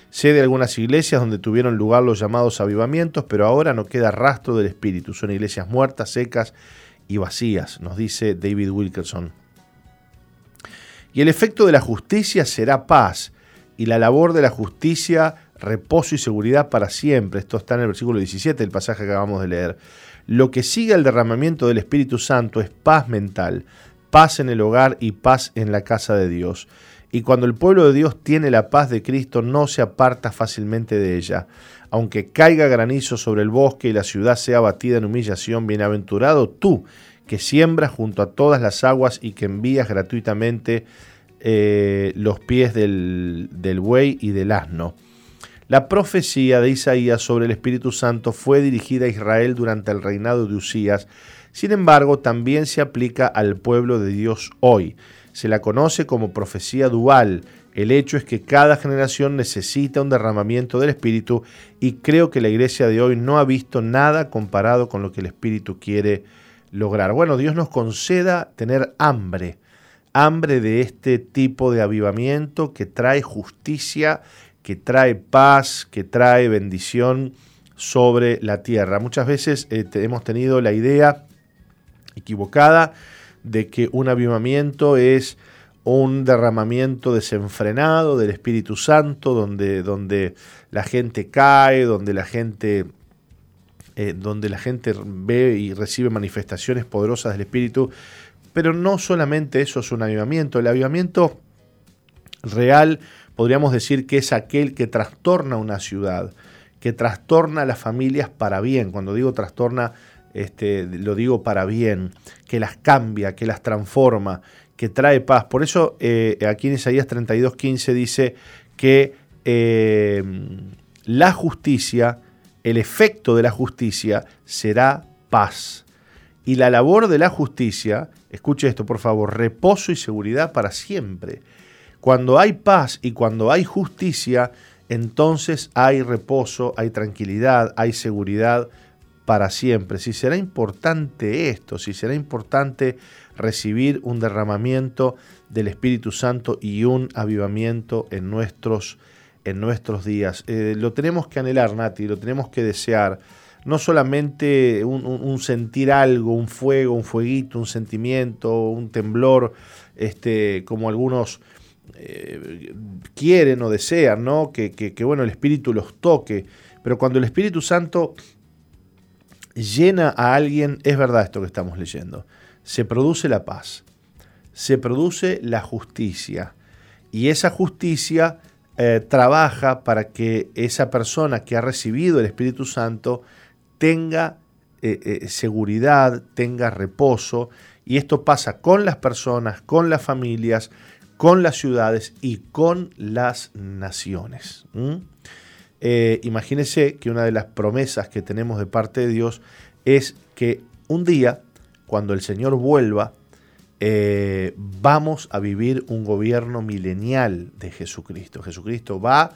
Sé de algunas iglesias donde tuvieron lugar los llamados avivamientos, pero ahora no queda rastro del Espíritu. Son iglesias muertas, secas y vacías, nos dice David Wilkerson. Y el efecto de la justicia será paz, y la labor de la justicia, reposo y seguridad para siempre. Esto está en el versículo 17 del pasaje que acabamos de leer. Lo que sigue al derramamiento del Espíritu Santo es paz mental, paz en el hogar y paz en la casa de Dios. Y cuando el pueblo de Dios tiene la paz de Cristo, no se aparta fácilmente de ella. Aunque caiga granizo sobre el bosque y la ciudad sea batida en humillación, bienaventurado tú, que siembras junto a todas las aguas y que envías gratuitamente eh, los pies del buey y del asno. La profecía de Isaías sobre el Espíritu Santo fue dirigida a Israel durante el reinado de Usías, sin embargo también se aplica al pueblo de Dios hoy se la conoce como profecía dual. El hecho es que cada generación necesita un derramamiento del Espíritu y creo que la iglesia de hoy no ha visto nada comparado con lo que el Espíritu quiere lograr. Bueno, Dios nos conceda tener hambre, hambre de este tipo de avivamiento que trae justicia, que trae paz, que trae bendición sobre la tierra. Muchas veces eh, hemos tenido la idea equivocada de que un avivamiento es un derramamiento desenfrenado del Espíritu Santo, donde, donde la gente cae, donde la gente, eh, donde la gente ve y recibe manifestaciones poderosas del Espíritu. Pero no solamente eso es un avivamiento, el avivamiento real podríamos decir que es aquel que trastorna una ciudad, que trastorna a las familias para bien. Cuando digo trastorna, este, lo digo para bien, que las cambia, que las transforma, que trae paz. Por eso eh, aquí en Isaías 32.15 dice que eh, la justicia, el efecto de la justicia será paz. Y la labor de la justicia, escuche esto por favor, reposo y seguridad para siempre. Cuando hay paz y cuando hay justicia, entonces hay reposo, hay tranquilidad, hay seguridad para siempre, si será importante esto, si será importante recibir un derramamiento del Espíritu Santo y un avivamiento en nuestros, en nuestros días. Eh, lo tenemos que anhelar, Nati, lo tenemos que desear. No solamente un, sentir algo, un fuego, un fueguito, un sentimiento, un temblor, este, como algunos eh, quieren o desean, ¿no? Que, bueno, el Espíritu los toque. Pero cuando el Espíritu Santo llena a alguien, es verdad esto que estamos leyendo, se produce la paz, se produce la justicia y esa justicia eh, trabaja para que esa persona que ha recibido el Espíritu Santo tenga eh, seguridad, tenga reposo y esto pasa con las personas, con las familias, con las ciudades y con las naciones. Eh, imagínese que una de las promesas que tenemos de parte de Dios es que un día, cuando el Señor vuelva, eh, vamos a vivir un gobierno milenial de Jesucristo. Jesucristo va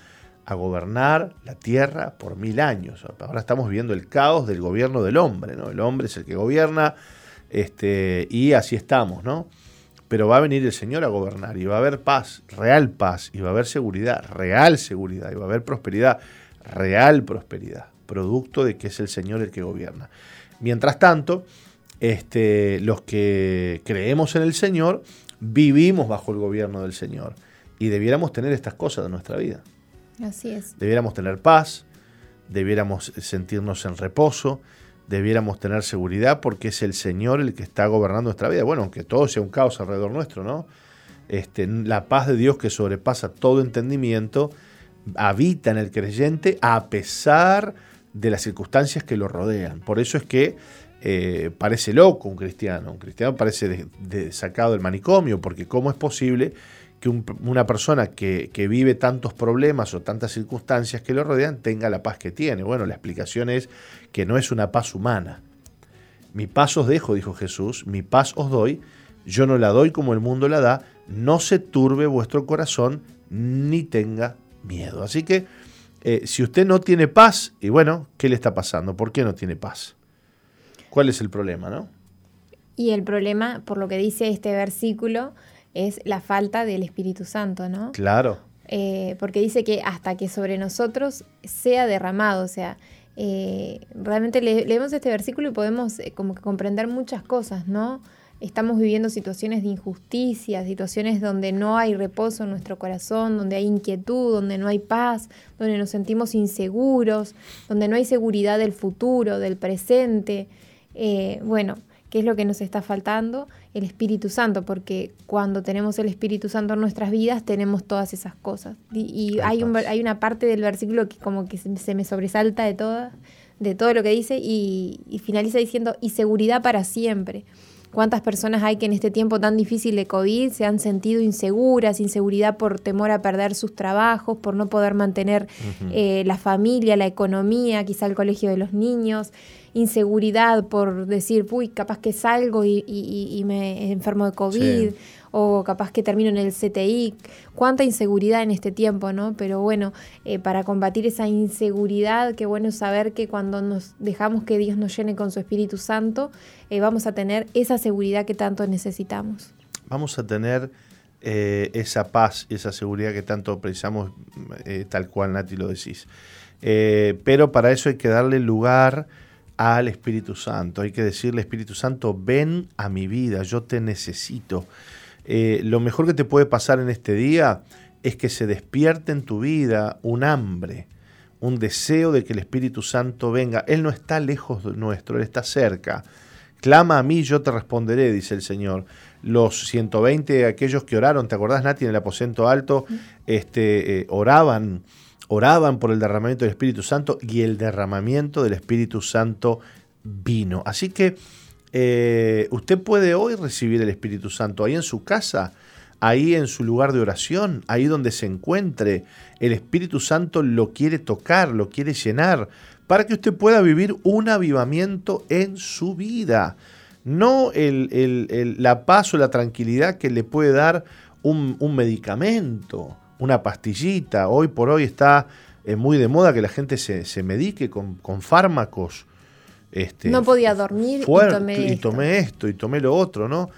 a gobernar la tierra por mil años. Ahora estamos viviendo el caos del gobierno del hombre, ¿no? El hombre es el que gobierna, este, y así estamos, ¿no? Pero va a venir el Señor a gobernar y va a haber paz, real paz, y va a haber seguridad, real seguridad, y va a haber prosperidad, real prosperidad, producto de que es el Señor el que gobierna. Mientras tanto, este, los que creemos en el Señor vivimos bajo el gobierno del Señor y debiéramos tener estas cosas en nuestra vida.
Así es.
Debiéramos tener paz, debiéramos sentirnos en reposo, debiéramos tener seguridad porque es el Señor el que está gobernando nuestra vida. Bueno, aunque todo sea un caos alrededor nuestro, ¿no? Este, la paz de Dios que sobrepasa todo entendimiento habita en el creyente a pesar de las circunstancias que lo rodean. Por eso es que eh, parece loco un cristiano. Un cristiano parece sacado del manicomio, porque ¿cómo es posible que una persona que, vive tantos problemas o tantas circunstancias que lo rodean tenga la paz que tiene? Bueno, la explicación es que no es una paz humana. Mi paz os dejo, dijo Jesús, mi paz os doy, yo no la doy como el mundo la da, no se turbe vuestro corazón ni tenga miedo. Así que eh, si usted no tiene paz, y bueno, ¿qué le está pasando? ¿Por qué no tiene paz? ¿Cuál es el problema, no?
Y el problema, por lo que dice este versículo, es la falta del Espíritu Santo, ¿no?
Claro.
Eh, porque dice que hasta que sobre nosotros sea derramado, o sea, eh, realmente leemos este versículo y podemos como que comprender muchas cosas, ¿no? estamos viviendo situaciones de injusticia, situaciones donde no hay reposo en nuestro corazón, donde hay inquietud, donde no hay paz, donde nos sentimos inseguros, donde no hay seguridad del futuro, del presente. Eh, bueno, ¿qué es lo que nos está faltando? El Espíritu Santo, porque cuando tenemos el Espíritu Santo en nuestras vidas tenemos todas esas cosas. Y, hay, hay una parte del versículo que como que se, me sobresalta de, toda, de todo lo que dice y, y finaliza diciendo, y seguridad para siempre. ¿Cuántas personas hay que en este tiempo tan difícil de COVID se han sentido inseguras, inseguridad por temor a perder sus trabajos, por no poder mantener eh, la familia, la economía, quizá el colegio de los niños? Inseguridad por decir, uy, capaz que salgo y, me enfermo de COVID, o capaz que termino en el CTI. Cuánta inseguridad en este tiempo, ¿no? Pero bueno, eh, para combatir esa inseguridad, qué bueno saber que cuando nos dejamos que Dios nos llene con su Espíritu Santo, eh, vamos a tener esa seguridad que tanto necesitamos.
Vamos a tener eh, esa paz, esa seguridad que tanto precisamos, tal cual Nati lo decís. pero para eso hay que darle lugar al Espíritu Santo. Hay que decirle, Espíritu Santo, ven a mi vida, yo te necesito. Eh, lo mejor que te puede pasar en este día es que se despierte en tu vida un hambre, un deseo de que el Espíritu Santo venga. Él no está lejos de nuestro, Él está cerca. Clama a mí, yo te responderé, dice el Señor. Los 120, aquellos que oraron, ¿te acordás, Nati, en el aposento alto? Este, eh, oraban oraban por el derramamiento del Espíritu Santo y el derramamiento del Espíritu Santo vino. Así que eh, usted puede hoy recibir el Espíritu Santo ahí en su casa, ahí en su lugar de oración, ahí donde se encuentre. El Espíritu Santo lo quiere tocar, lo quiere llenar, para que usted pueda vivir un avivamiento en su vida. No la paz o la tranquilidad que le puede dar un medicamento una pastillita. Hoy por hoy está eh, muy de moda que la gente se, medique con, fármacos. Este,
no podía dormir
y, tomé esto. y tomé lo otro, ¿no?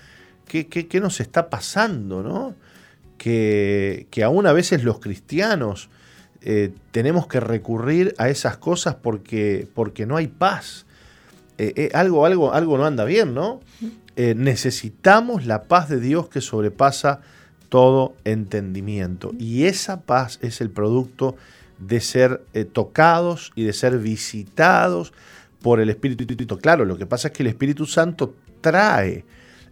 ¿Qué, qué, nos está pasando, no? Que, que aún a veces los cristianos eh, tenemos que recurrir a esas cosas porque, porque no hay paz. Eh, algo, algo, algo no anda bien, ¿no? necesitamos la paz de Dios que sobrepasa todo entendimiento. Y esa paz es el producto de ser eh, tocados y de ser visitados por el Espíritu. Claro, lo que pasa es que el Espíritu Santo trae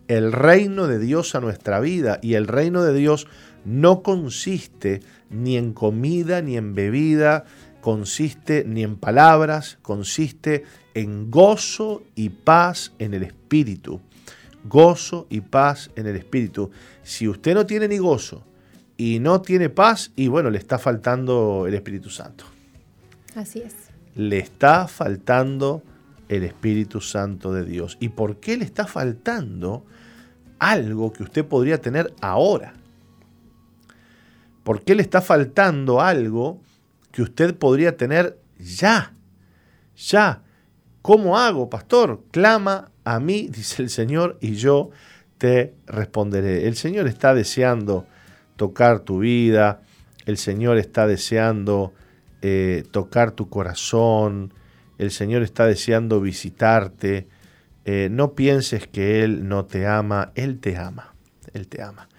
el reino de Dios a nuestra vida y el reino de Dios no consiste ni en comida ni en bebida, consiste ni en palabras, consiste en gozo y paz en el Espíritu gozo y paz en el Espíritu. Si usted no tiene ni gozo y no tiene paz, y bueno, le está faltando el Espíritu Santo.
Así es.
Le está faltando el Espíritu Santo de Dios. ¿Y por qué le está faltando algo que usted podría tener ahora? ¿Por qué le está faltando algo que usted podría tener ya? Ya. ¿Cómo hago, pastor? Clama a mí, dice el Señor, y yo te responderé. El Señor está deseando tocar tu vida, el Señor está deseando eh, tocar tu corazón, el Señor está deseando visitarte. Eh, no pienses que Él no te ama, Él te ama, Él te ama.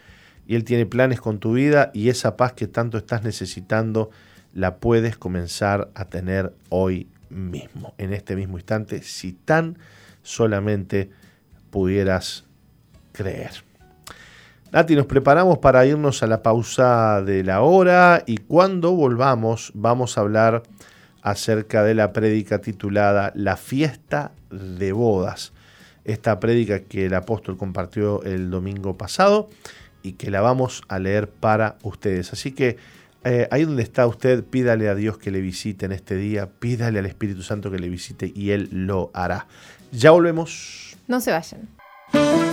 Y Él tiene planes con tu vida y esa paz que tanto estás necesitando la puedes comenzar a tener hoy mismo, en este mismo instante, si tan solamente pudieras creer. Nati, nos preparamos para irnos a la pausa de la hora y cuando volvamos vamos a hablar acerca de la prédica titulada La fiesta de bodas. Esta prédica que el apóstol compartió el domingo pasado y que la vamos a leer para ustedes. Así que eh, ahí donde está usted, pídale a Dios que le visite en este día, pídale al Espíritu Santo que le visite y Él lo hará. Ya volvemos.
No se vayan.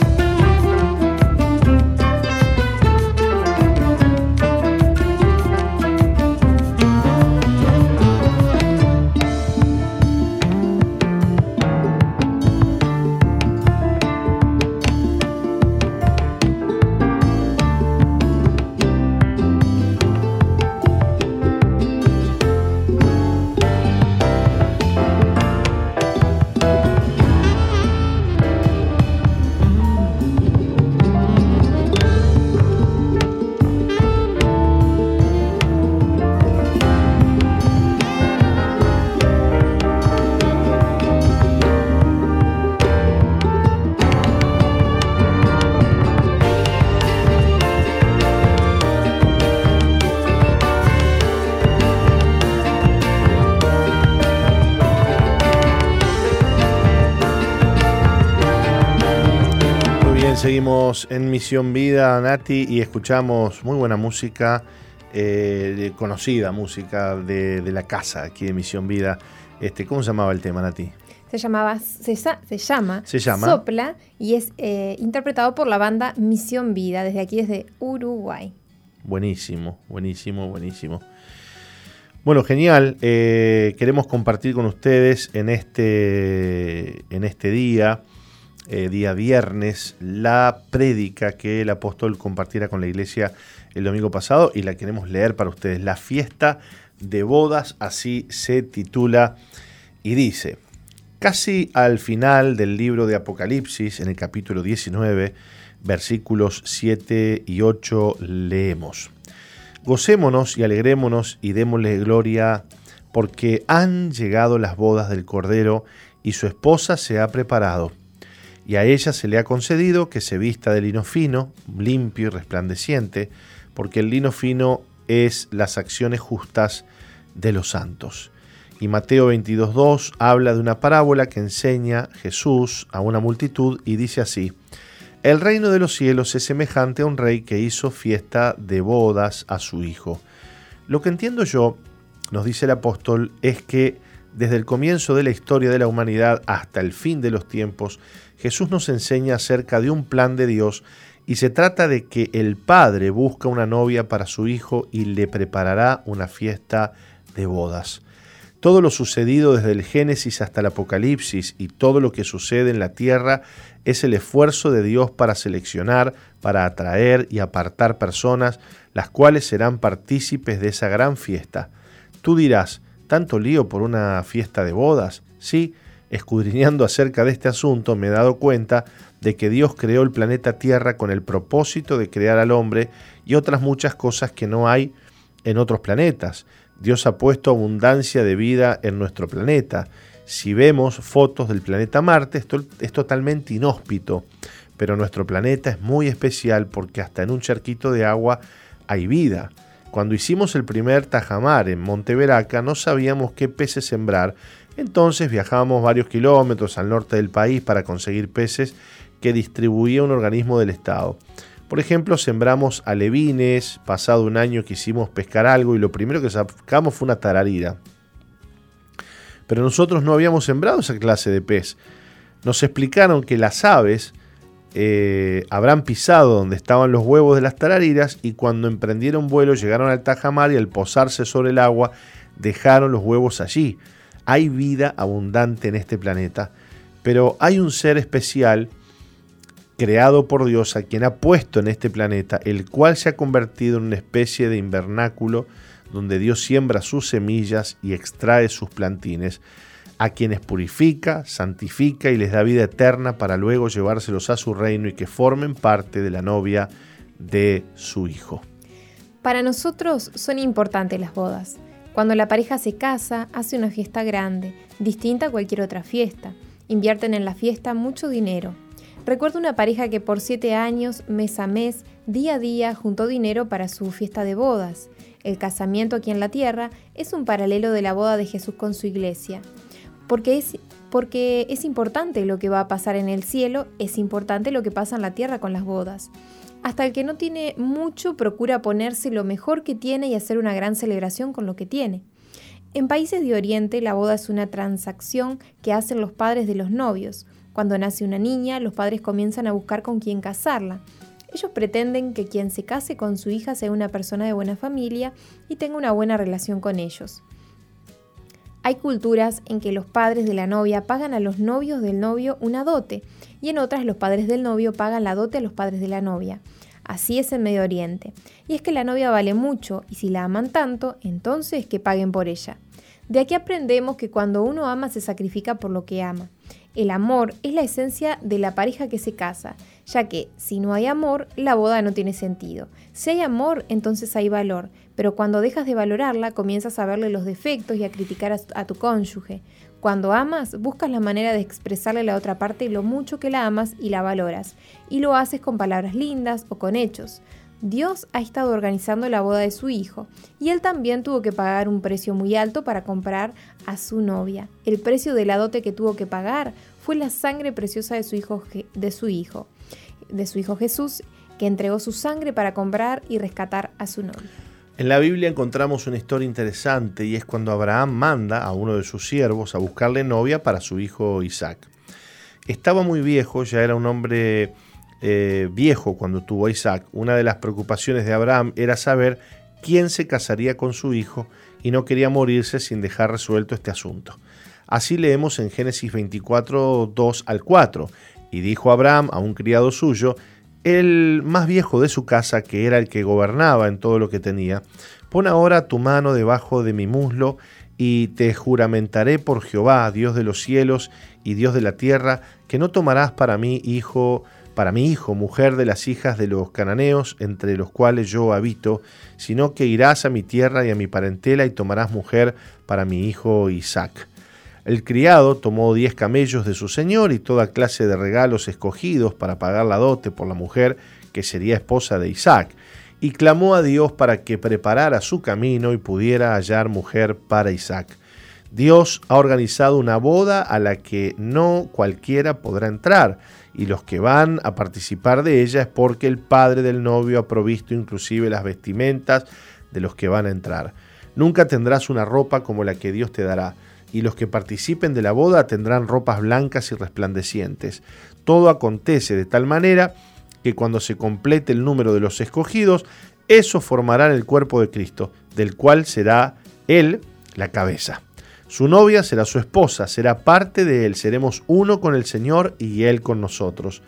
En Misión Vida, Nati, y escuchamos muy buena música, eh, conocida música de, la casa aquí de Misión Vida. Este, ¿Cómo se llamaba el tema, Nati?
Se, llamaba, se, llama, se llama Sopla y es eh, interpretado por la banda Misión Vida, desde aquí, desde Uruguay.
Buenísimo, buenísimo, buenísimo. Bueno, genial. Eh, queremos compartir con ustedes en este, en este día eh, día viernes, la prédica que el apóstol compartiera con la iglesia el domingo pasado y la queremos leer para ustedes. La fiesta de bodas, así se titula y dice, casi al final del libro de Apocalipsis, en el capítulo 19, versículos 7 y 8, leemos, Gocémonos y alegrémonos y démosle gloria porque han llegado las bodas del Cordero y su esposa se ha preparado y a ella se le ha concedido que se vista de lino fino, limpio y resplandeciente, porque el lino fino es las acciones justas de los santos. Y Mateo 22.2 habla de una parábola que enseña Jesús a una multitud y dice así, El reino de los cielos es semejante a un rey que hizo fiesta de bodas a su hijo. Lo que entiendo yo, nos dice el apóstol, es que desde el comienzo de la historia de la humanidad hasta el fin de los tiempos, Jesús nos enseña acerca de un plan de Dios y se trata de que el Padre busca una novia para su Hijo y le preparará una fiesta de bodas. Todo lo sucedido desde el Génesis hasta el Apocalipsis y todo lo que sucede en la tierra es el esfuerzo de Dios para seleccionar, para atraer y apartar personas, las cuales serán partícipes de esa gran fiesta. Tú dirás, ¿tanto lío por una fiesta de bodas? Sí, Escudriñando acerca de este asunto me he dado cuenta de que Dios creó el planeta Tierra con el propósito de crear al hombre y otras muchas cosas que no hay en otros planetas. Dios ha puesto abundancia de vida en nuestro planeta. Si vemos fotos del planeta Marte, esto es totalmente inhóspito, pero nuestro planeta es muy especial porque hasta en un charquito de agua hay vida. Cuando hicimos el primer tajamar en Monteveraca no sabíamos qué peces sembrar entonces viajamos varios kilómetros al norte del país para conseguir peces que distribuía un organismo del Estado. Por ejemplo, sembramos alevines, pasado un año quisimos pescar algo y lo primero que sacamos fue una tararira. Pero nosotros no habíamos sembrado esa clase de pez. Nos explicaron que las aves eh, habrán pisado donde estaban los huevos de las tarariras y cuando emprendieron vuelo llegaron al tajamar y al posarse sobre el agua dejaron los huevos allí. Hay vida abundante en este planeta, pero hay un ser especial creado por Dios a quien ha puesto en este planeta, el cual se ha convertido en una especie de invernáculo donde Dios siembra sus semillas y extrae sus plantines, a quienes purifica, santifica y les da vida eterna para luego llevárselos a su reino y que formen parte de la novia de su Hijo.
Para nosotros son importantes las bodas. Cuando la pareja se casa, hace una fiesta grande, distinta a cualquier otra fiesta. Invierten en la fiesta mucho dinero. Recuerdo una pareja que por siete años, mes a mes, día a día, juntó dinero para su fiesta de bodas. El casamiento aquí en la tierra es un paralelo de la boda de Jesús con su iglesia. Porque es, porque es importante lo que va a pasar en el cielo, es importante lo que pasa en la tierra con las bodas. Hasta el que no tiene mucho procura ponerse lo mejor que tiene y hacer una gran celebración con lo que tiene. En países de Oriente la boda es una transacción que hacen los padres de los novios. Cuando nace una niña, los padres comienzan a buscar con quién casarla. Ellos pretenden que quien se case con su hija sea una persona de buena familia y tenga una buena relación con ellos. Hay culturas en que los padres de la novia pagan a los novios del novio una dote y en otras los padres del novio pagan la dote a los padres de la novia. Así es en Medio Oriente. Y es que la novia vale mucho y si la aman tanto, entonces que paguen por ella. De aquí aprendemos que cuando uno ama se sacrifica por lo que ama. El amor es la esencia de la pareja que se casa, ya que si no hay amor, la boda no tiene sentido. Si hay amor, entonces hay valor, pero cuando dejas de valorarla, comienzas a verle los defectos y a criticar a, tu cónyuge. Cuando amas, buscas la manera de expresarle a la otra parte lo mucho que la amas y la valoras, y lo haces con palabras lindas o con hechos. Dios ha estado organizando la boda de su hijo y él también tuvo que pagar un precio muy alto para comprar a su novia. El precio de la dote que tuvo que pagar fue la sangre preciosa de su hijo, de su hijo, de su hijo Jesús, que entregó su sangre para comprar y rescatar a su novia.
En la Biblia encontramos una historia interesante y es cuando Abraham manda a uno de sus siervos a buscarle novia para su hijo Isaac. Estaba muy viejo, ya era un hombre eh, viejo cuando tuvo a Isaac, una de las preocupaciones de Abraham era saber quién se casaría con su hijo y no quería morirse sin dejar resuelto este asunto. Así leemos en Génesis 24, 2 al 4. Y dijo Abraham a un criado suyo, el más viejo de su casa, que era el que gobernaba en todo lo que tenía, pon ahora tu mano debajo de mi muslo y te juramentaré por Jehová, Dios de los cielos y Dios de la tierra, que no tomarás para mí hijo para mi hijo, mujer de las hijas de los cananeos, entre los cuales yo habito, sino que irás a mi tierra y a mi parentela y tomarás mujer para mi hijo Isaac. El criado tomó diez camellos de su señor y toda clase de regalos escogidos para pagar la dote por la mujer que sería esposa de Isaac, y clamó a Dios para que preparara su camino y pudiera hallar mujer para Isaac. Dios ha organizado una boda a la que no cualquiera podrá entrar, y los que van a participar de ella es porque el padre del novio ha provisto inclusive las vestimentas de los que van a entrar. Nunca tendrás una ropa como la que Dios te dará, y los que participen de la boda tendrán ropas blancas y resplandecientes. Todo acontece de tal manera que cuando se complete el número de los escogidos, eso formará el cuerpo de Cristo, del cual será Él la cabeza. Su novia será su esposa, será parte de él, seremos uno con el Señor y él con nosotros.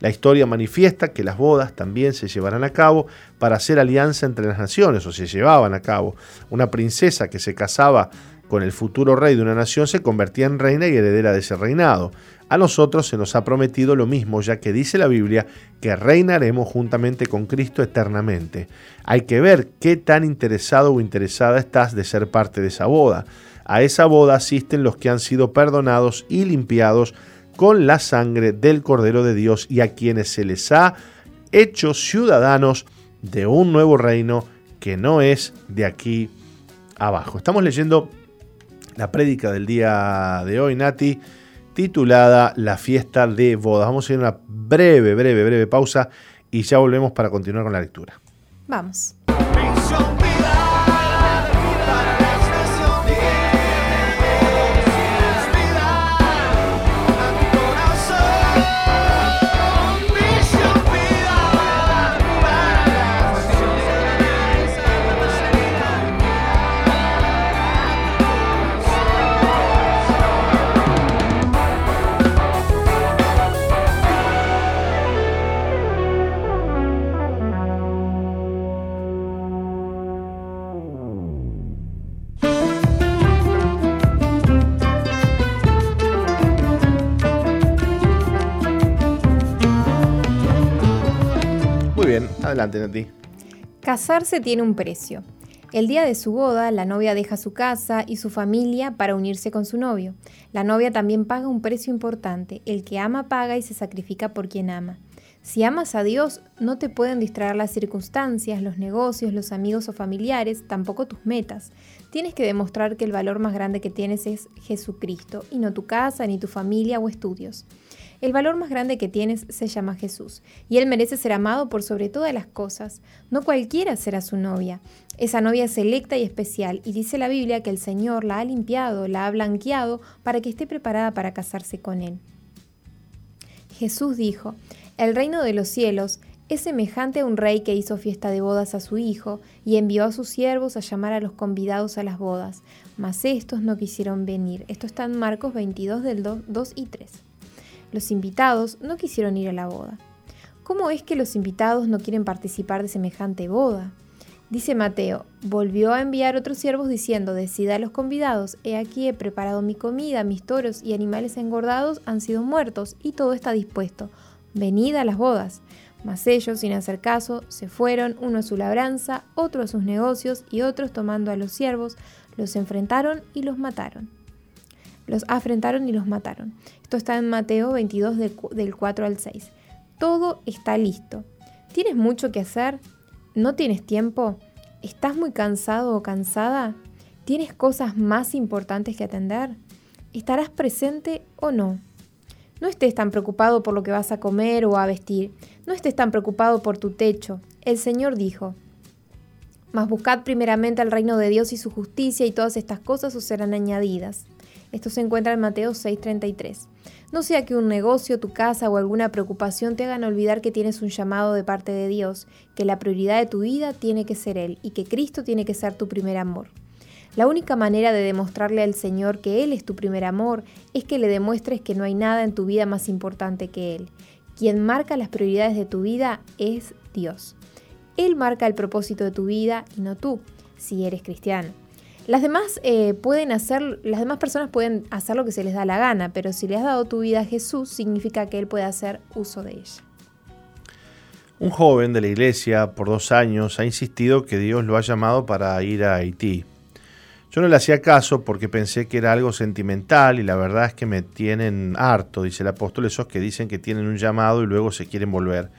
La historia manifiesta que las bodas también se llevarán a cabo para hacer alianza entre las naciones, o se llevaban a cabo. Una princesa que se casaba con el futuro rey de una nación se convertía en reina y heredera de ese reinado. A nosotros se nos ha prometido lo mismo, ya que dice la Biblia que reinaremos juntamente con Cristo eternamente. Hay que ver qué tan interesado o interesada estás de ser parte de esa boda. A esa boda asisten los que han sido perdonados y limpiados con la sangre del Cordero de Dios y a quienes se les ha hecho ciudadanos de un nuevo reino que no es de aquí abajo. Estamos leyendo la prédica del día de hoy, Nati, titulada La fiesta de bodas. Vamos a ir a una breve, breve, breve pausa y ya volvemos para continuar con la lectura.
Vamos.
Adelante, Nati.
Casarse tiene un precio. El día de su boda, la novia deja su casa y su familia para unirse con su novio. La novia también paga un precio importante. El que ama paga y se sacrifica por quien ama. Si amas a Dios, no te pueden distraer las circunstancias, los negocios, los amigos o familiares, tampoco tus metas. Tienes que demostrar que el valor más grande que tienes es Jesucristo y no tu casa, ni tu familia o estudios. El valor más grande que tienes se llama Jesús, y Él merece ser amado por sobre todas las cosas. No cualquiera será su novia. Esa novia es selecta y especial, y dice la Biblia que el Señor la ha limpiado, la ha blanqueado, para que esté preparada para casarse con Él. Jesús dijo, el reino de los cielos es semejante a un rey que hizo fiesta de bodas a su hijo y envió a sus siervos a llamar a los convidados a las bodas, mas estos no quisieron venir. Esto está en Marcos 22 del 2, y 3. Los invitados no quisieron ir a la boda. ¿Cómo es que los invitados no quieren participar de semejante boda? Dice Mateo, volvió a enviar otros siervos diciendo, decida a los convidados, he aquí he preparado mi comida, mis toros y animales engordados han sido muertos, y todo está dispuesto venid a las bodas. Mas ellos, sin hacer caso, se fueron, uno a su labranza, otro a sus negocios, y otros, tomando a los siervos, los enfrentaron y los mataron. Los afrentaron y los mataron. Esto está en Mateo 22 del 4 al 6. Todo está listo. ¿Tienes mucho que hacer? ¿No tienes tiempo? ¿Estás muy cansado o cansada? ¿Tienes cosas más importantes que atender? ¿Estarás presente o no? No estés tan preocupado por lo que vas a comer o a vestir. No estés tan preocupado por tu techo. El Señor dijo, mas buscad primeramente el reino de Dios y su justicia y todas estas cosas os serán añadidas. Esto se encuentra en Mateo 6:33. No sea que un negocio, tu casa o alguna preocupación te hagan olvidar que tienes un llamado de parte de Dios, que la prioridad de tu vida tiene que ser Él y que Cristo tiene que ser tu primer amor. La única manera de demostrarle al Señor que Él es tu primer amor es que le demuestres que no hay nada en tu vida más importante que Él. Quien marca las prioridades de tu vida es Dios. Él marca el propósito de tu vida y no tú, si eres cristiano. Las demás, eh, pueden hacer, las demás personas pueden hacer lo que se les da la gana, pero si le has dado tu vida a Jesús, significa que Él puede hacer uso de ella.
Un joven de la iglesia por dos años ha insistido que Dios lo ha llamado para ir a Haití. Yo no le hacía caso porque pensé que era algo sentimental y la verdad es que me tienen harto, dice el apóstol, esos que dicen que tienen un llamado y luego se quieren volver.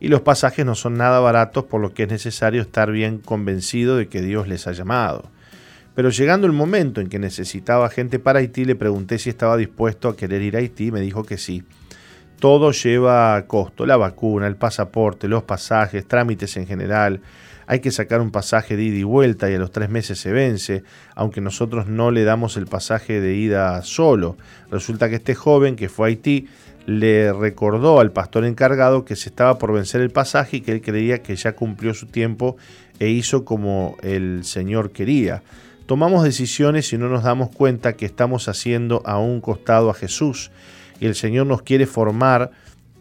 Y los pasajes no son nada baratos por lo que es necesario estar bien convencido de que Dios les ha llamado. Pero llegando el momento en que necesitaba gente para Haití, le pregunté si estaba dispuesto a querer ir a Haití y me dijo que sí. Todo lleva costo, la vacuna, el pasaporte, los pasajes, trámites en general, hay que sacar un pasaje de ida y vuelta y a los tres meses se vence, aunque nosotros no le damos el pasaje de ida solo. Resulta que este joven que fue a Haití le recordó al pastor encargado que se estaba por vencer el pasaje y que él creía que ya cumplió su tiempo e hizo como el Señor quería. Tomamos decisiones y no nos damos cuenta que estamos haciendo a un costado a Jesús y el Señor nos quiere formar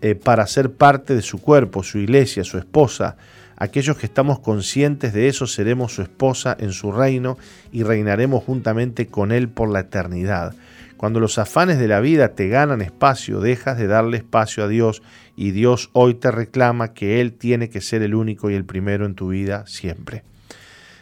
eh, para ser parte de su cuerpo, su iglesia, su esposa. Aquellos que estamos conscientes de eso seremos su esposa en su reino y reinaremos juntamente con Él por la eternidad. Cuando los afanes de la vida te ganan espacio, dejas de darle espacio a Dios y Dios hoy te reclama que Él tiene que ser el único y el primero en tu vida siempre.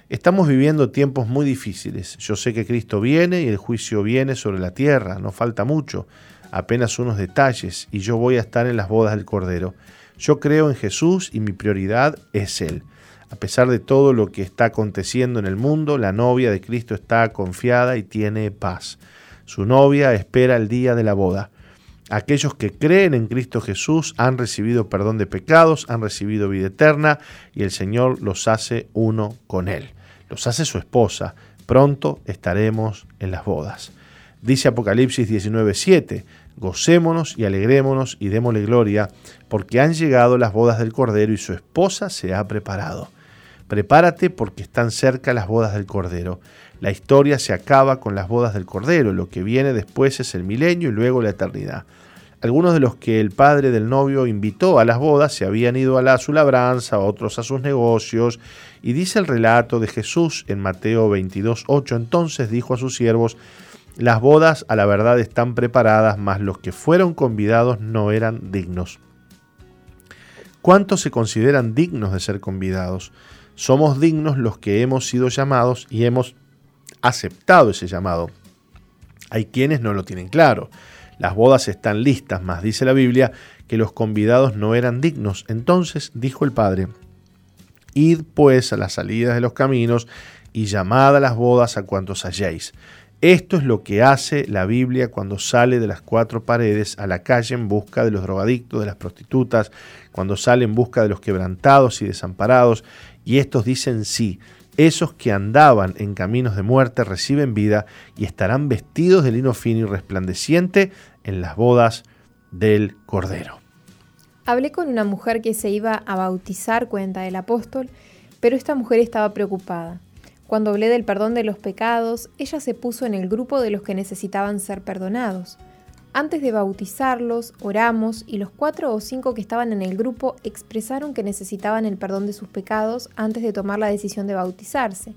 Estamos viviendo tiempos muy difíciles. Yo sé que Cristo viene y el juicio viene sobre la tierra, no falta mucho, apenas unos detalles, y yo voy a estar en las bodas del Cordero. Yo creo en Jesús y mi prioridad es Él. A pesar de todo lo que está aconteciendo en el mundo, la novia de Cristo está confiada y tiene paz. Su novia espera el día de la boda. Aquellos que creen en Cristo Jesús han recibido perdón de pecados, han recibido vida eterna y el Señor los hace uno con Él. Los hace su esposa. Pronto estaremos en las bodas. Dice Apocalipsis 19:7, Gocémonos y alegrémonos y démosle gloria, porque han llegado las bodas del Cordero y su esposa se ha preparado. Prepárate porque están cerca las bodas del Cordero. La historia se acaba con las bodas del Cordero, lo que viene después es el milenio y luego la eternidad. Algunos de los que el padre del novio invitó a las bodas se habían ido a, la, su labranza, otros a sus negocios, y dice el relato de Jesús en Mateo 22.8, entonces dijo a sus siervos, las bodas a la verdad están preparadas, mas los que fueron convidados no eran dignos. ¿Cuántos se consideran dignos de ser convidados? Somos dignos los que hemos sido llamados y hemos aceptado ese llamado. Hay quienes no lo tienen claro. Las bodas están listas, mas dice la Biblia que los convidados no eran dignos. Entonces dijo el padre, Id pues a las salidas de los caminos y llamad a las bodas a cuantos halléis. Esto es lo que hace la Biblia cuando sale de las cuatro paredes a la calle en busca de los drogadictos, de las prostitutas, cuando sale en busca de los quebrantados y desamparados, y estos dicen sí. Esos que andaban en caminos de muerte reciben vida y estarán vestidos de lino fino y resplandeciente en las bodas del Cordero.
Hablé con una mujer que se iba a bautizar, cuenta el apóstol, pero esta mujer estaba preocupada. Cuando hablé del perdón de los pecados, ella se puso en el grupo de los que necesitaban ser perdonados. Antes de bautizarlos, oramos y los cuatro o cinco que estaban en el grupo expresaron que necesitaban el perdón de sus pecados antes de tomar la decisión de bautizarse,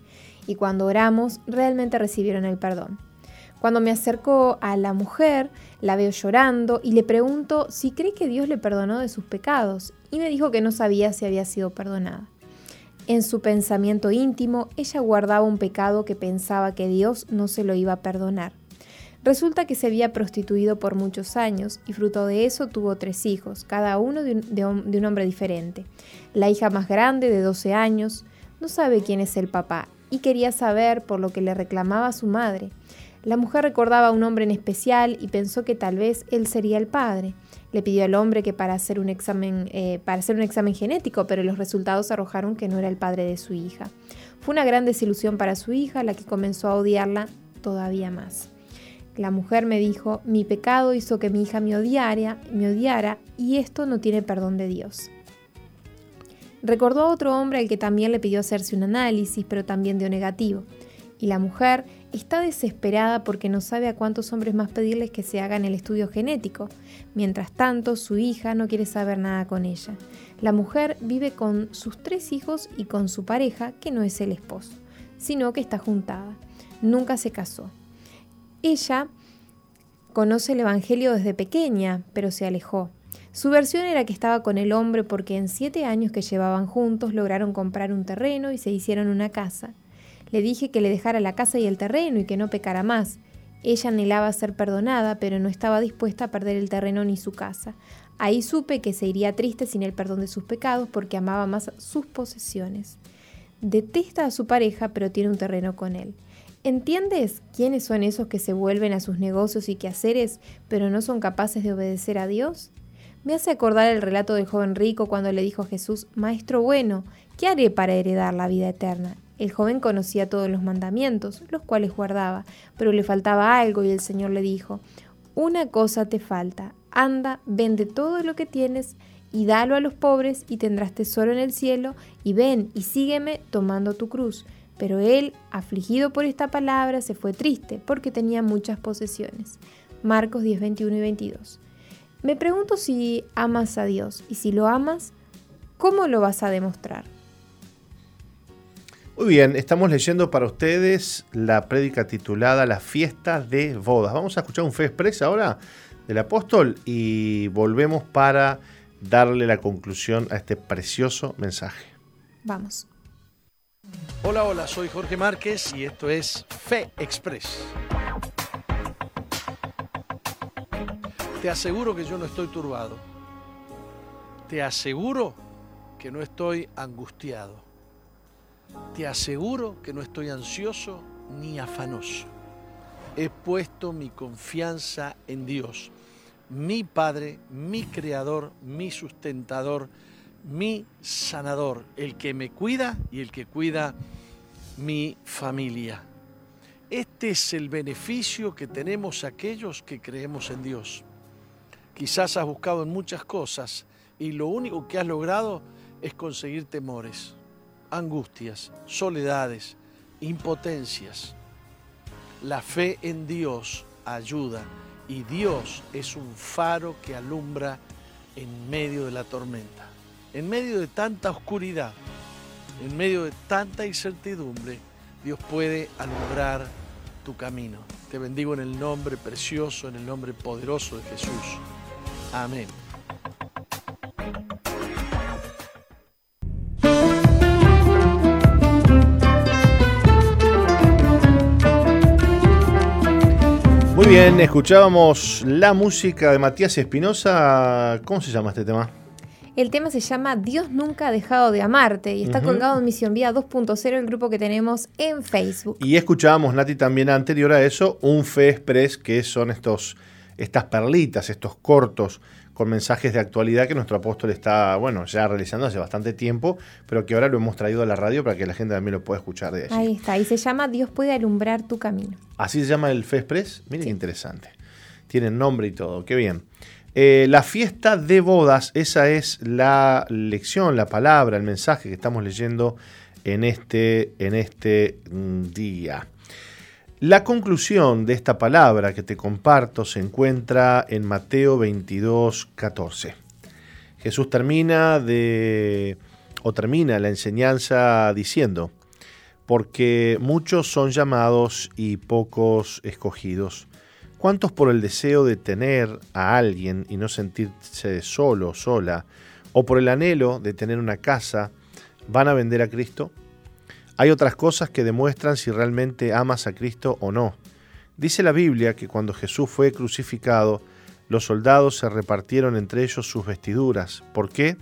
y cuando oramos realmente recibieron el perdón. Cuando me acerco a la mujer, la veo llorando y le pregunto si cree que Dios le perdonó de sus pecados, y me dijo que no sabía si había sido perdonada. En su pensamiento íntimo, ella guardaba un pecado que pensaba que Dios no se lo iba a perdonar. Resulta que se había prostituido por muchos años y fruto de eso tuvo tres hijos, cada uno de un, hombre diferente. La hija más grande, de 12 años, no sabe quién es el papá y quería saber por lo que le reclamaba su madre. La mujer recordaba a un hombre en especial y pensó que tal vez él sería el padre. Le pidió al hombre que para hacer un examen, eh, para hacer un examen genético, pero los resultados arrojaron que no era el padre de su hija. Fue una gran desilusión para su hija, la que comenzó a odiarla todavía más. La mujer me dijo, mi pecado hizo que mi hija me odiara, me odiara y esto no tiene perdón de Dios. Recordó a otro hombre al que también le pidió hacerse un análisis, pero también dio negativo. Y la mujer está desesperada porque no sabe a cuántos hombres más pedirles que se hagan el estudio genético. Mientras tanto, su hija no quiere saber nada con ella. La mujer vive con sus tres hijos y con su pareja, que no es el esposo, sino que está juntada. Nunca se casó. Ella conoce el Evangelio desde pequeña, pero se alejó. Su versión era que estaba con el hombre porque en siete años que llevaban juntos lograron comprar un terreno y se hicieron una casa. Le dije que le dejara la casa y el terreno y que no pecara más. Ella anhelaba ser perdonada, pero no estaba dispuesta a perder el terreno ni su casa. Ahí supe que se iría triste sin el perdón de sus pecados porque amaba más sus posesiones. Detesta a su pareja, pero tiene un terreno con él. ¿Entiendes quiénes son esos que se vuelven a sus negocios y quehaceres, pero no son capaces de obedecer a Dios? Me hace acordar el relato del joven rico cuando le dijo a Jesús, Maestro bueno, ¿qué haré para heredar la vida eterna? El joven conocía todos los mandamientos, los cuales guardaba, pero le faltaba algo y el Señor le dijo, Una cosa te falta, anda, vende todo lo que tienes y dalo a los pobres y tendrás tesoro en el cielo, y ven y sígueme tomando tu cruz. Pero él, afligido por esta palabra, se fue triste porque tenía muchas posesiones. Marcos 10, 21 y 22. Me pregunto si amas a Dios y si lo amas, ¿cómo lo vas a demostrar?
Muy bien, estamos leyendo para ustedes la prédica titulada La fiesta de bodas. Vamos a escuchar un fe express ahora del apóstol y volvemos para darle la conclusión a este precioso mensaje.
Vamos.
Hola, hola, soy Jorge Márquez y esto es Fe Express. Te aseguro que yo no estoy turbado. Te aseguro que no estoy angustiado te aseguro que no estoy ansioso ni afanoso. He puesto mi confianza en Dios, mi Padre, mi Creador, mi sustentador, mi sanador, el que me cuida y el que cuida mi familia. Este es el beneficio que tenemos aquellos que creemos en Dios. Quizás has buscado en muchas cosas y lo único que has logrado es conseguir temores angustias, soledades, impotencias. La fe en Dios ayuda y Dios es un faro que alumbra en medio de la tormenta, en medio de tanta oscuridad, en medio de tanta incertidumbre. Dios puede alumbrar tu camino. Te bendigo en el nombre precioso, en el nombre poderoso de Jesús. Amén.
Bien, escuchábamos la música de Matías Espinosa. ¿Cómo se llama este tema?
El tema se llama Dios nunca ha dejado de amarte y está colgado en Misión Vida 2.0, el grupo que tenemos en Facebook.
Y escuchábamos, Nati, también anterior a eso, un Fe Express, que son estos, estas perlitas, estos cortos con mensajes de actualidad que nuestro apóstol está, bueno, ya realizando hace bastante tiempo, pero que ahora lo hemos traído a la radio para que la gente también lo pueda escuchar de allí.
Ahí está, y se llama Dios puede alumbrar tu camino.
Así se llama el Fe Express. Miren qué interesante. Tienen nombre y todo, qué bien. Eh, la fiesta de bodas, esa es la lección, la palabra, el mensaje que estamos leyendo en este, en este mm, día. La conclusión de esta palabra que te comparto se encuentra en Mateo 22, 14. Jesús termina de o termina la enseñanza diciendo, porque muchos son llamados y pocos escogidos. ¿Cuántos por el deseo de tener a alguien y no sentirse solo o sola, o por el anhelo de tener una casa, van a vender a Cristo? Hay otras cosas que demuestran si realmente amas a Cristo o no. Dice la Biblia que cuando Jesús fue crucificado, los soldados se repartieron entre ellos sus vestiduras. ¿Por qué?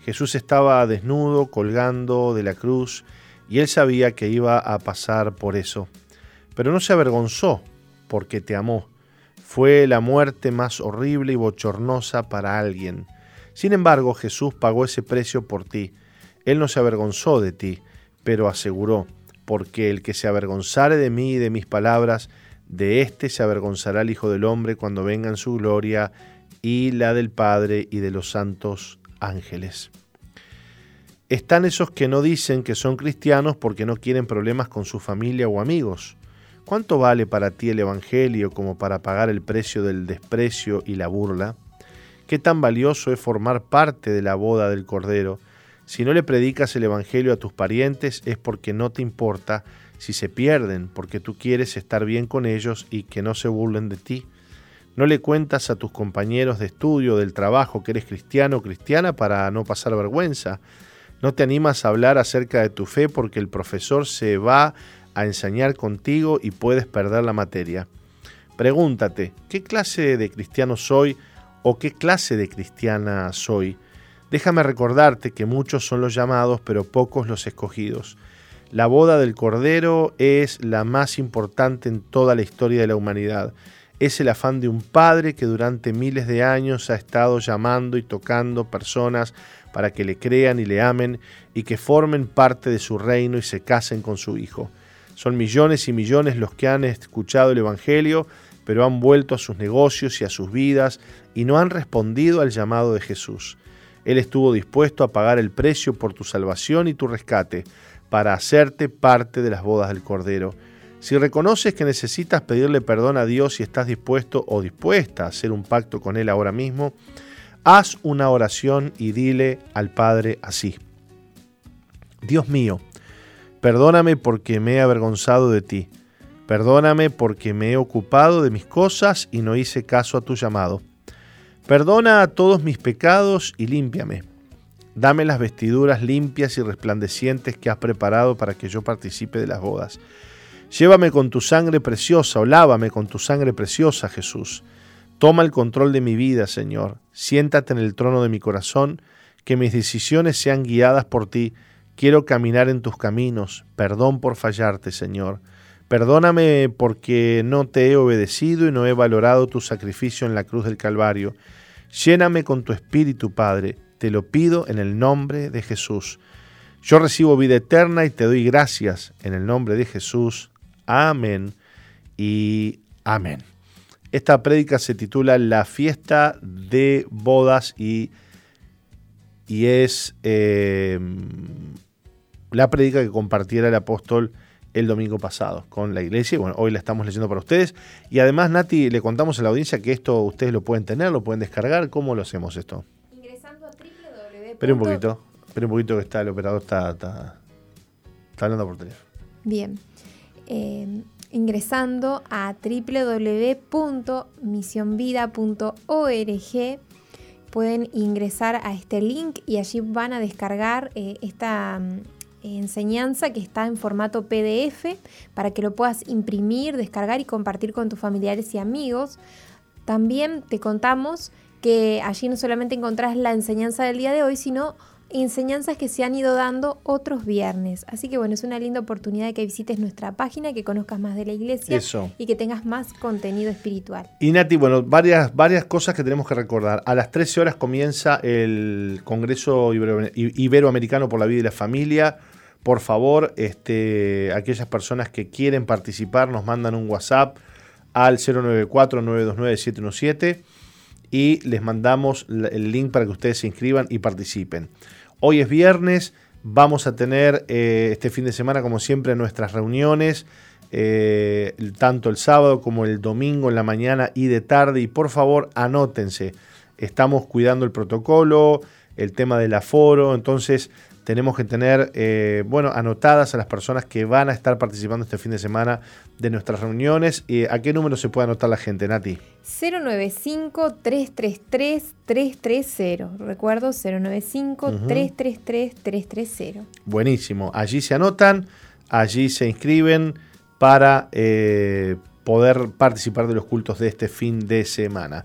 Jesús estaba desnudo, colgando de la cruz, y él sabía que iba a pasar por eso. Pero no se avergonzó porque te amó. Fue la muerte más horrible y bochornosa para alguien. Sin embargo, Jesús pagó ese precio por ti. Él no se avergonzó de ti, pero aseguró, porque el que se avergonzare de mí y de mis palabras, de éste se avergonzará el Hijo del Hombre cuando venga en su gloria y la del Padre y de los santos ángeles. Están esos que no dicen que son cristianos porque no quieren problemas con su familia o amigos. ¿Cuánto vale para ti el Evangelio como para pagar el precio del desprecio y la burla? ¿Qué tan valioso es formar parte de la boda del Cordero? Si no le predicas el Evangelio a tus parientes es porque no te importa si se pierden, porque tú quieres estar bien con ellos y que no se burlen de ti. No le cuentas a tus compañeros de estudio, del trabajo, que eres cristiano o cristiana para no pasar vergüenza. No te animas a hablar acerca de tu fe porque el profesor se va a enseñar contigo y puedes perder la materia. Pregúntate, ¿qué clase de cristiano soy o qué clase de cristiana soy? Déjame recordarte que muchos son los llamados, pero pocos los escogidos. La boda del Cordero es la más importante en toda la historia de la humanidad. Es el afán de un padre que durante miles de años ha estado llamando y tocando personas para que le crean y le amen y que formen parte de su reino y se casen con su hijo. Son millones y millones los que han escuchado el Evangelio, pero han vuelto a sus negocios y a sus vidas y no han respondido al llamado de Jesús. Él estuvo dispuesto a pagar el precio por tu salvación y tu rescate, para hacerte parte de las bodas del Cordero. Si reconoces que necesitas pedirle perdón a Dios y estás dispuesto o dispuesta a hacer un pacto con Él ahora mismo, haz una oración y dile al Padre así. Dios mío, Perdóname porque me he avergonzado de ti. Perdóname porque me he ocupado de mis cosas y no hice caso a tu llamado. Perdona a todos mis pecados y límpiame. Dame las vestiduras limpias y resplandecientes que has preparado para que yo participe de las bodas. Llévame con tu sangre preciosa o lávame con tu sangre preciosa, Jesús. Toma el control de mi vida, Señor. Siéntate en el trono de mi corazón, que mis decisiones sean guiadas por ti Quiero caminar en tus caminos. Perdón por fallarte, Señor. Perdóname porque no te he obedecido y no he valorado tu sacrificio en la cruz del Calvario. Lléname con tu Espíritu, Padre. Te lo pido en el nombre de Jesús. Yo recibo vida eterna y te doy gracias en el nombre de Jesús. Amén y amén. Esta prédica se titula La fiesta de bodas y, y es eh, la predica que compartiera el apóstol el domingo pasado con la iglesia. Bueno, hoy la estamos leyendo para ustedes. Y además, Nati, le contamos a la audiencia que esto ustedes lo pueden tener, lo pueden descargar. ¿Cómo lo hacemos esto? Ingresando a www. Espera un poquito, espera un poquito que está, el operador está, está, hablando por teléfono.
Bien. Eh, ingresando a www.misionvida.org pueden ingresar a este link y allí van a descargar eh, esta enseñanza que está en formato PDF para que lo puedas imprimir, descargar y compartir con tus familiares y amigos. También te contamos que allí no solamente encontrás la enseñanza del día de hoy, sino enseñanzas que se han ido dando otros viernes. Así que bueno, es una linda oportunidad de que visites nuestra página, que conozcas más de la iglesia y que tengas más contenido espiritual.
Y Nati, bueno, varias, varias cosas que tenemos que recordar. A las 13 horas comienza el Congreso Iberoamericano por la Vida y la Familia. Por favor, este, aquellas personas que quieren participar nos mandan un WhatsApp al 094-929-717 y les mandamos el link para que ustedes se inscriban y participen. Hoy es viernes, vamos a tener eh, este fin de semana, como siempre, nuestras reuniones, eh, tanto el sábado como el domingo en la mañana y de tarde. Y por favor, anótense. Estamos cuidando el protocolo, el tema del aforo, entonces tenemos que tener, eh, bueno, anotadas a las personas que van a estar participando este fin de semana de nuestras reuniones. ¿Y ¿A qué número se puede anotar la gente, Nati?
095-333-330. Recuerdo, 095-333-330.
Buenísimo. Allí se anotan, allí se inscriben para eh, poder participar de los cultos de este fin de semana.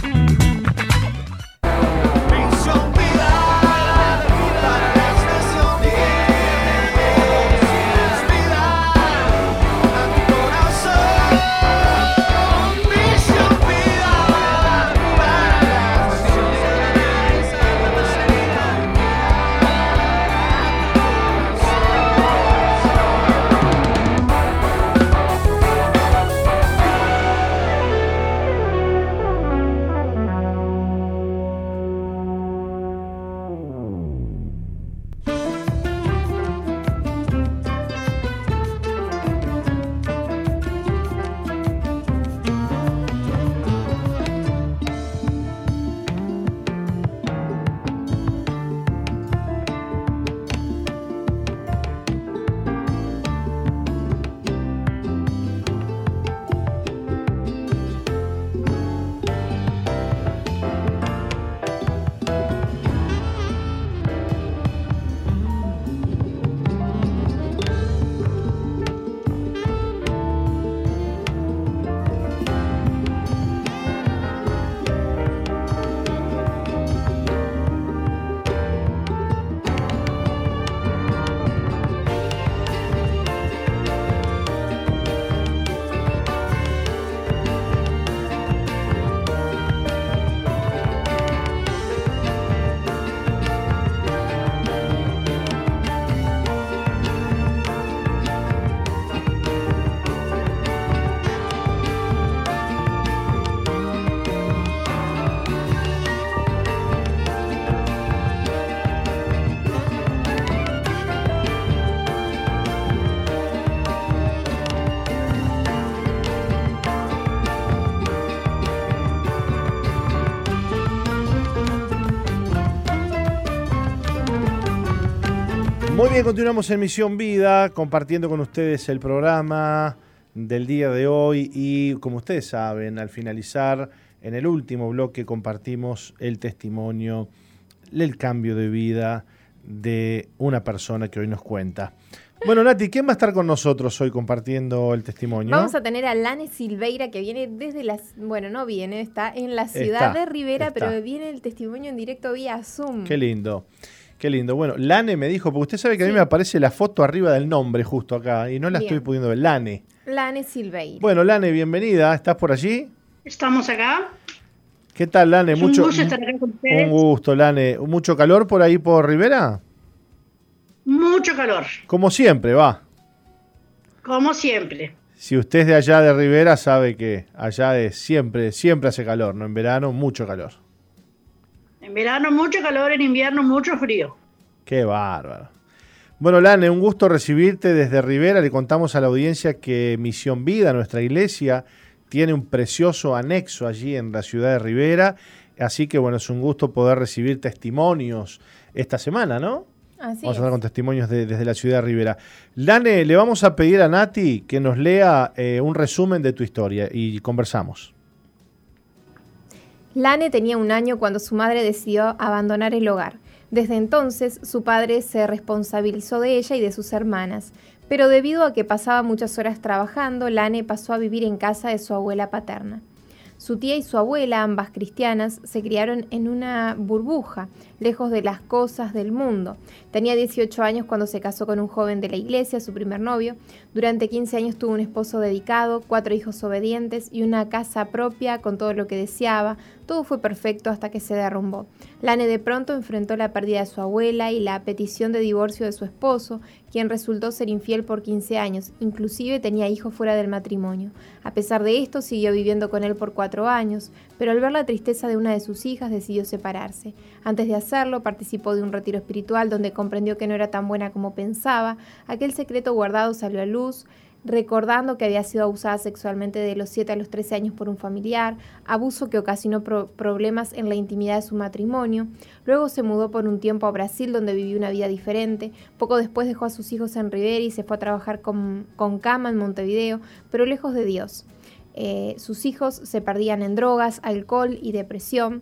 Bien, continuamos en Misión Vida, compartiendo con ustedes el programa del día de hoy y como ustedes saben, al finalizar, en el último bloque compartimos el testimonio, el cambio de vida de una persona que hoy nos cuenta. Bueno, Nati, ¿quién va a estar con nosotros hoy compartiendo el testimonio?
Vamos a tener a Lane Silveira, que viene desde las. Bueno, no viene, está en la ciudad de Rivera, pero viene el testimonio en directo vía Zoom.
Qué lindo. Qué lindo. Bueno, Lane me dijo, porque usted sabe que a mí me aparece la foto arriba del nombre justo acá y no la estoy pudiendo ver. Lane.
Lane Silveira.
Bueno, Lane, bienvenida. ¿Estás por allí?
Estamos acá.
¿Qué tal, Lane? Mucho, un gusto estar acá con ustedes. Un gusto, Lane. ¿Mucho calor por ahí por Rivera?
Mucho calor.
Como siempre, va.
Como siempre.
Si usted es de allá de Rivera, sabe que allá de siempre, siempre hace calor, ¿no? En verano, mucho calor.
En verano mucho calor, en invierno mucho frío.
Qué bárbaro. Bueno, Lane, un gusto recibirte desde Rivera. Le contamos a la audiencia que Misión Vida, nuestra iglesia, tiene un precioso anexo allí en la ciudad de Rivera. Así que bueno, es un gusto poder recibir testimonios esta semana, ¿no?
Así
vamos a hablar con testimonios de- desde la ciudad de Rivera. Lane, le vamos a pedir a Nati que nos lea eh, un resumen de tu historia y conversamos.
Lane tenía un año cuando su madre decidió abandonar el hogar. Desde entonces, su padre se responsabilizó de ella y de sus hermanas, pero debido a que pasaba muchas horas trabajando, Lane pasó a vivir en casa de su abuela paterna. Su tía y su abuela, ambas cristianas, se criaron en una burbuja, lejos de las cosas del mundo. Tenía 18 años cuando se casó con un joven de la iglesia, su primer novio. Durante 15 años tuvo un esposo dedicado, cuatro hijos obedientes y una casa propia con todo lo que deseaba. Todo fue perfecto hasta que se derrumbó. Lane de pronto enfrentó la pérdida de su abuela y la petición de divorcio de su esposo, quien resultó ser infiel por 15 años, inclusive tenía hijos fuera del matrimonio. A pesar de esto, siguió viviendo con él por cuatro años, pero al ver la tristeza de una de sus hijas decidió separarse. Antes de participó de un retiro espiritual donde comprendió que no era tan buena como pensaba. Aquel secreto guardado salió a luz, recordando que había sido abusada sexualmente de los 7 a los 13 años por un familiar, abuso que ocasionó pro- problemas en la intimidad de su matrimonio. Luego se mudó por un tiempo a Brasil donde vivió una vida diferente. Poco después dejó a sus hijos en Rivera y se fue a trabajar con, con cama en Montevideo, pero lejos de Dios. Eh, sus hijos se perdían en drogas, alcohol y depresión.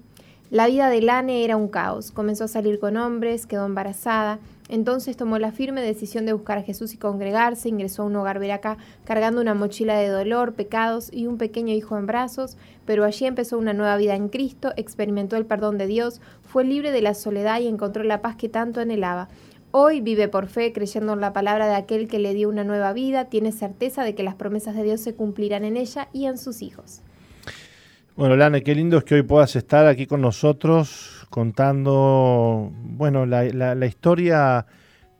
La vida de Lane era un caos. Comenzó a salir con hombres, quedó embarazada. Entonces tomó la firme decisión de buscar a Jesús y congregarse. Ingresó a un hogar veraca cargando una mochila de dolor, pecados y un pequeño hijo en brazos. Pero allí empezó una nueva vida en Cristo, experimentó el perdón de Dios, fue libre de la soledad y encontró la paz que tanto anhelaba. Hoy vive por fe, creyendo en la palabra de aquel que le dio una nueva vida, tiene certeza de que las promesas de Dios se cumplirán en ella y en sus hijos.
Bueno, Lane, qué lindo es que hoy puedas estar aquí con nosotros contando, bueno, la, historia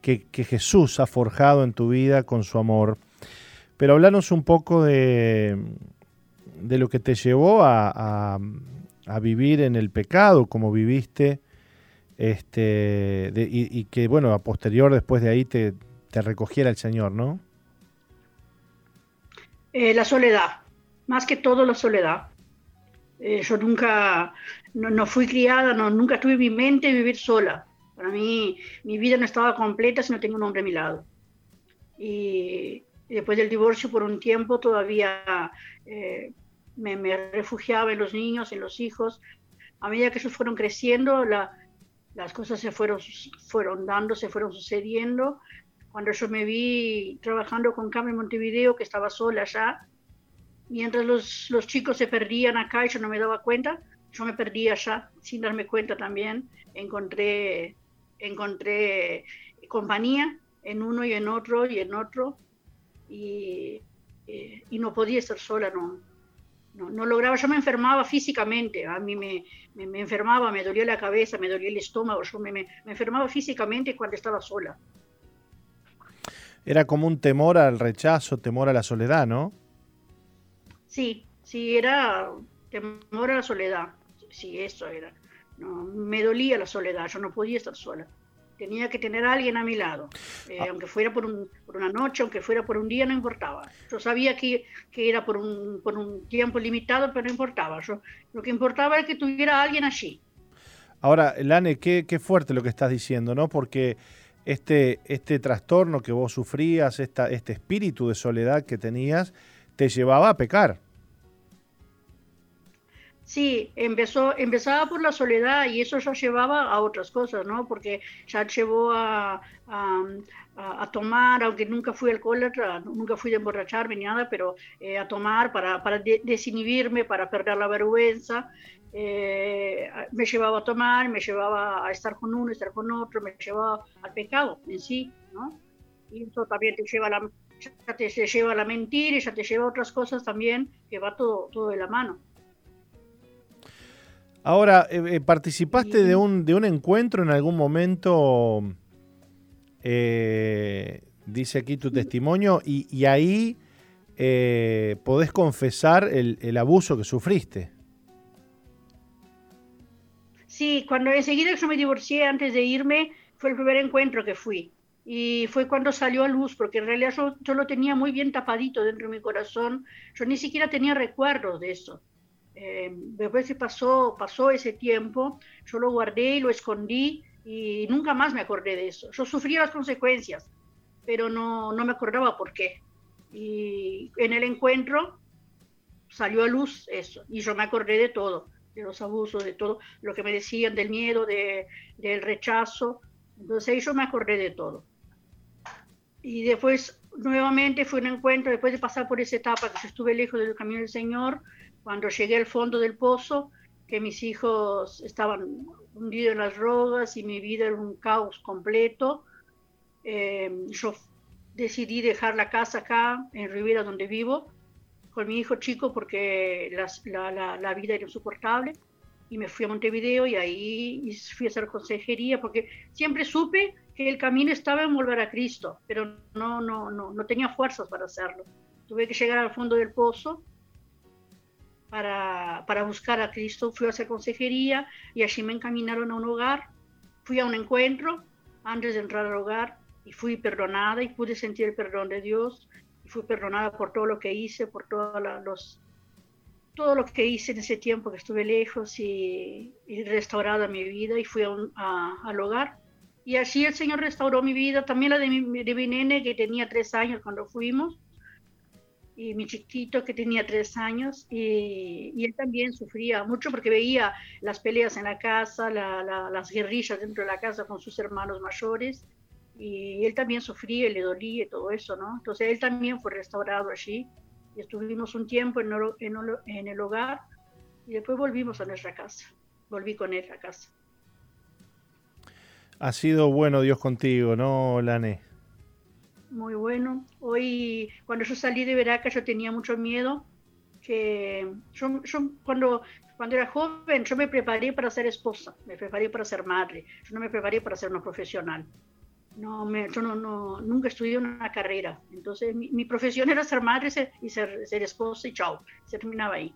que, Jesús ha forjado en tu vida con su amor. Pero hablarnos un poco de, de lo que te llevó a, a- vivir en el pecado, como viviste, este, y que, bueno, a posterior, después de ahí, te, te recogiera el Señor, ¿no?
Eh, la soledad, más que todo la soledad. Eh, yo nunca, no, no fui criada, no, nunca tuve en mi mente vivir sola. Para mí, mi vida no estaba completa si no tenía un hombre a mi lado. Y, después del divorcio, por un tiempo, todavía eh, me, me refugiaba en los niños, en los hijos. A medida que ellos fueron creciendo, la- las cosas se fueron, fueron dando, se fueron sucediendo. Cuando yo me vi trabajando con Carmen Montevideo, que estaba sola allá, mientras los, los chicos se perdían acá y yo no me daba cuenta, yo me perdí allá sin darme cuenta también. Encontré, encontré compañía en uno y en otro y en otro y, eh, y no podía estar sola, no, no, no lograba, yo me enfermaba físicamente, a mí me, me, me enfermaba, me dolía la cabeza, me dolía el estómago, yo me, me, enfermaba físicamente cuando estaba sola.
Era como un temor al rechazo, temor a la soledad, ¿no?
Sí, sí, era temor a la soledad. Sí, eso era. No, me dolía la soledad, yo no podía estar sola. Tenía que tener a alguien a mi lado. Eh, Aunque fuera por, un- por una noche, aunque fuera por un día, no importaba. Yo sabía que, que era por un, por un tiempo limitado, pero no importaba. Yo, lo que importaba era que tuviera a alguien allí.
Ahora, Lane, qué, qué fuerte lo que estás diciendo, ¿no? Porque este, este trastorno que vos sufrías, esta, este espíritu de soledad que tenías, te llevaba a pecar.
Sí, empezó, empezaba por la soledad y eso ya llevaba a otras cosas, ¿no? Porque ya llevó a, a, tomar, aunque nunca fui alcohólatra, nunca fui de emborracharme ni nada, pero eh, a tomar para, para de- desinhibirme, para perder la vergüenza. Eh, me llevaba a tomar, me llevaba a estar con uno, estar con otro, me llevaba al pecado en sí, ¿no? Y eso también te lleva a la, ya te, lleva a la mentira y ya te lleva a otras cosas también, que va todo, todo de la mano.
Ahora, eh, eh, ¿participaste de un, de un encuentro en algún momento? eh, dice aquí tu testimonio, y, y ahí eh, podés confesar el, el abuso que sufriste.
Sí, cuando enseguida yo me divorcié antes de irme, fue el primer encuentro que fui. Y fue cuando salió a luz, porque en realidad yo, yo lo tenía muy bien tapadito dentro de mi corazón. Yo ni siquiera tenía recuerdos de eso. Eh, después que pasó, pasó ese tiempo, yo lo guardé y lo escondí y nunca más me acordé de eso. Yo sufría las consecuencias, pero no, no me acordaba por qué. Y en el encuentro salió a luz eso, y yo me acordé de todo, de los abusos, de todo lo que me decían, del miedo, de, del rechazo. Entonces ahí yo me acordé de todo. Y después nuevamente fue un encuentro, después de pasar por esa etapa que estuve lejos del camino del Señor, cuando llegué al fondo del pozo, que mis hijos estaban hundidos en las drogas y mi vida era un caos completo, eh, yo decidí dejar la casa acá, en Rivera, donde vivo, con mi hijo chico porque la, la, la, vida era insoportable y me fui a Montevideo y ahí fui a hacer consejería porque siempre supe que el camino estaba en volver a Cristo, pero no, no, no, no tenía fuerzas para hacerlo. Tuve que llegar al fondo del pozo para, para buscar a Cristo, fui a hacer consejería y allí me encaminaron a un hogar, fui a un encuentro antes de entrar al hogar y fui perdonada y pude sentir el perdón de Dios y fui perdonada por todo lo que hice, por todos los todo lo que hice en ese tiempo que estuve lejos y, restaurada mi vida y fui a al hogar. Y así el Señor restauró mi vida, también la de mi, de mi nene que tenía tres años cuando fuimos y mi chiquito que tenía tres años y, él también sufría mucho porque veía las peleas en la casa, la, la, las guerrillas dentro de la casa con sus hermanos mayores y él también sufría le dolía y todo eso, ¿no? Entonces él también fue restaurado allí y estuvimos un tiempo en, en el hogar y después volvimos a nuestra casa, volví con él a casa.
Ha sido bueno Dios contigo, ¿no, Lane?
Muy bueno. Hoy, cuando yo salí de Veraca, yo tenía mucho miedo. Que yo, yo cuando, cuando era joven, yo me preparé para ser esposa, me preparé para ser madre. Yo no me preparé para ser una profesional no me, yo no, no, nunca estudié una carrera. Entonces mi, profesión era ser madre y ser, ser, esposa y chao, se terminaba ahí.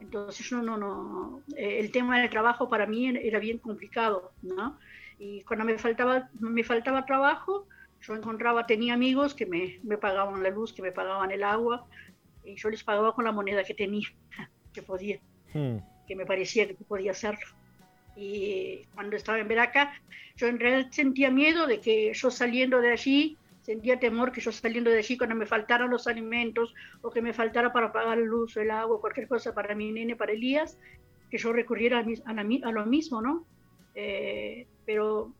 Entonces yo no, no, eh, el tema del trabajo para mí era bien complicado, ¿no? Y cuando me faltaba, me faltaba trabajo, yo encontraba, tenía amigos que me, me pagaban la luz, que me pagaban el agua, y yo les pagaba con la moneda que tenía, que podía, hmm. que me parecía que podía hacerlo. Y cuando estaba en Veraca, yo en realidad sentía miedo de que yo saliendo de allí, sentía temor que yo saliendo de allí, cuando me faltaran los alimentos o que me faltara para pagar el luz, el agua, cualquier cosa para mi nene, para Elías, que yo recurriera a, a, a lo mismo, ¿no? Eh, pero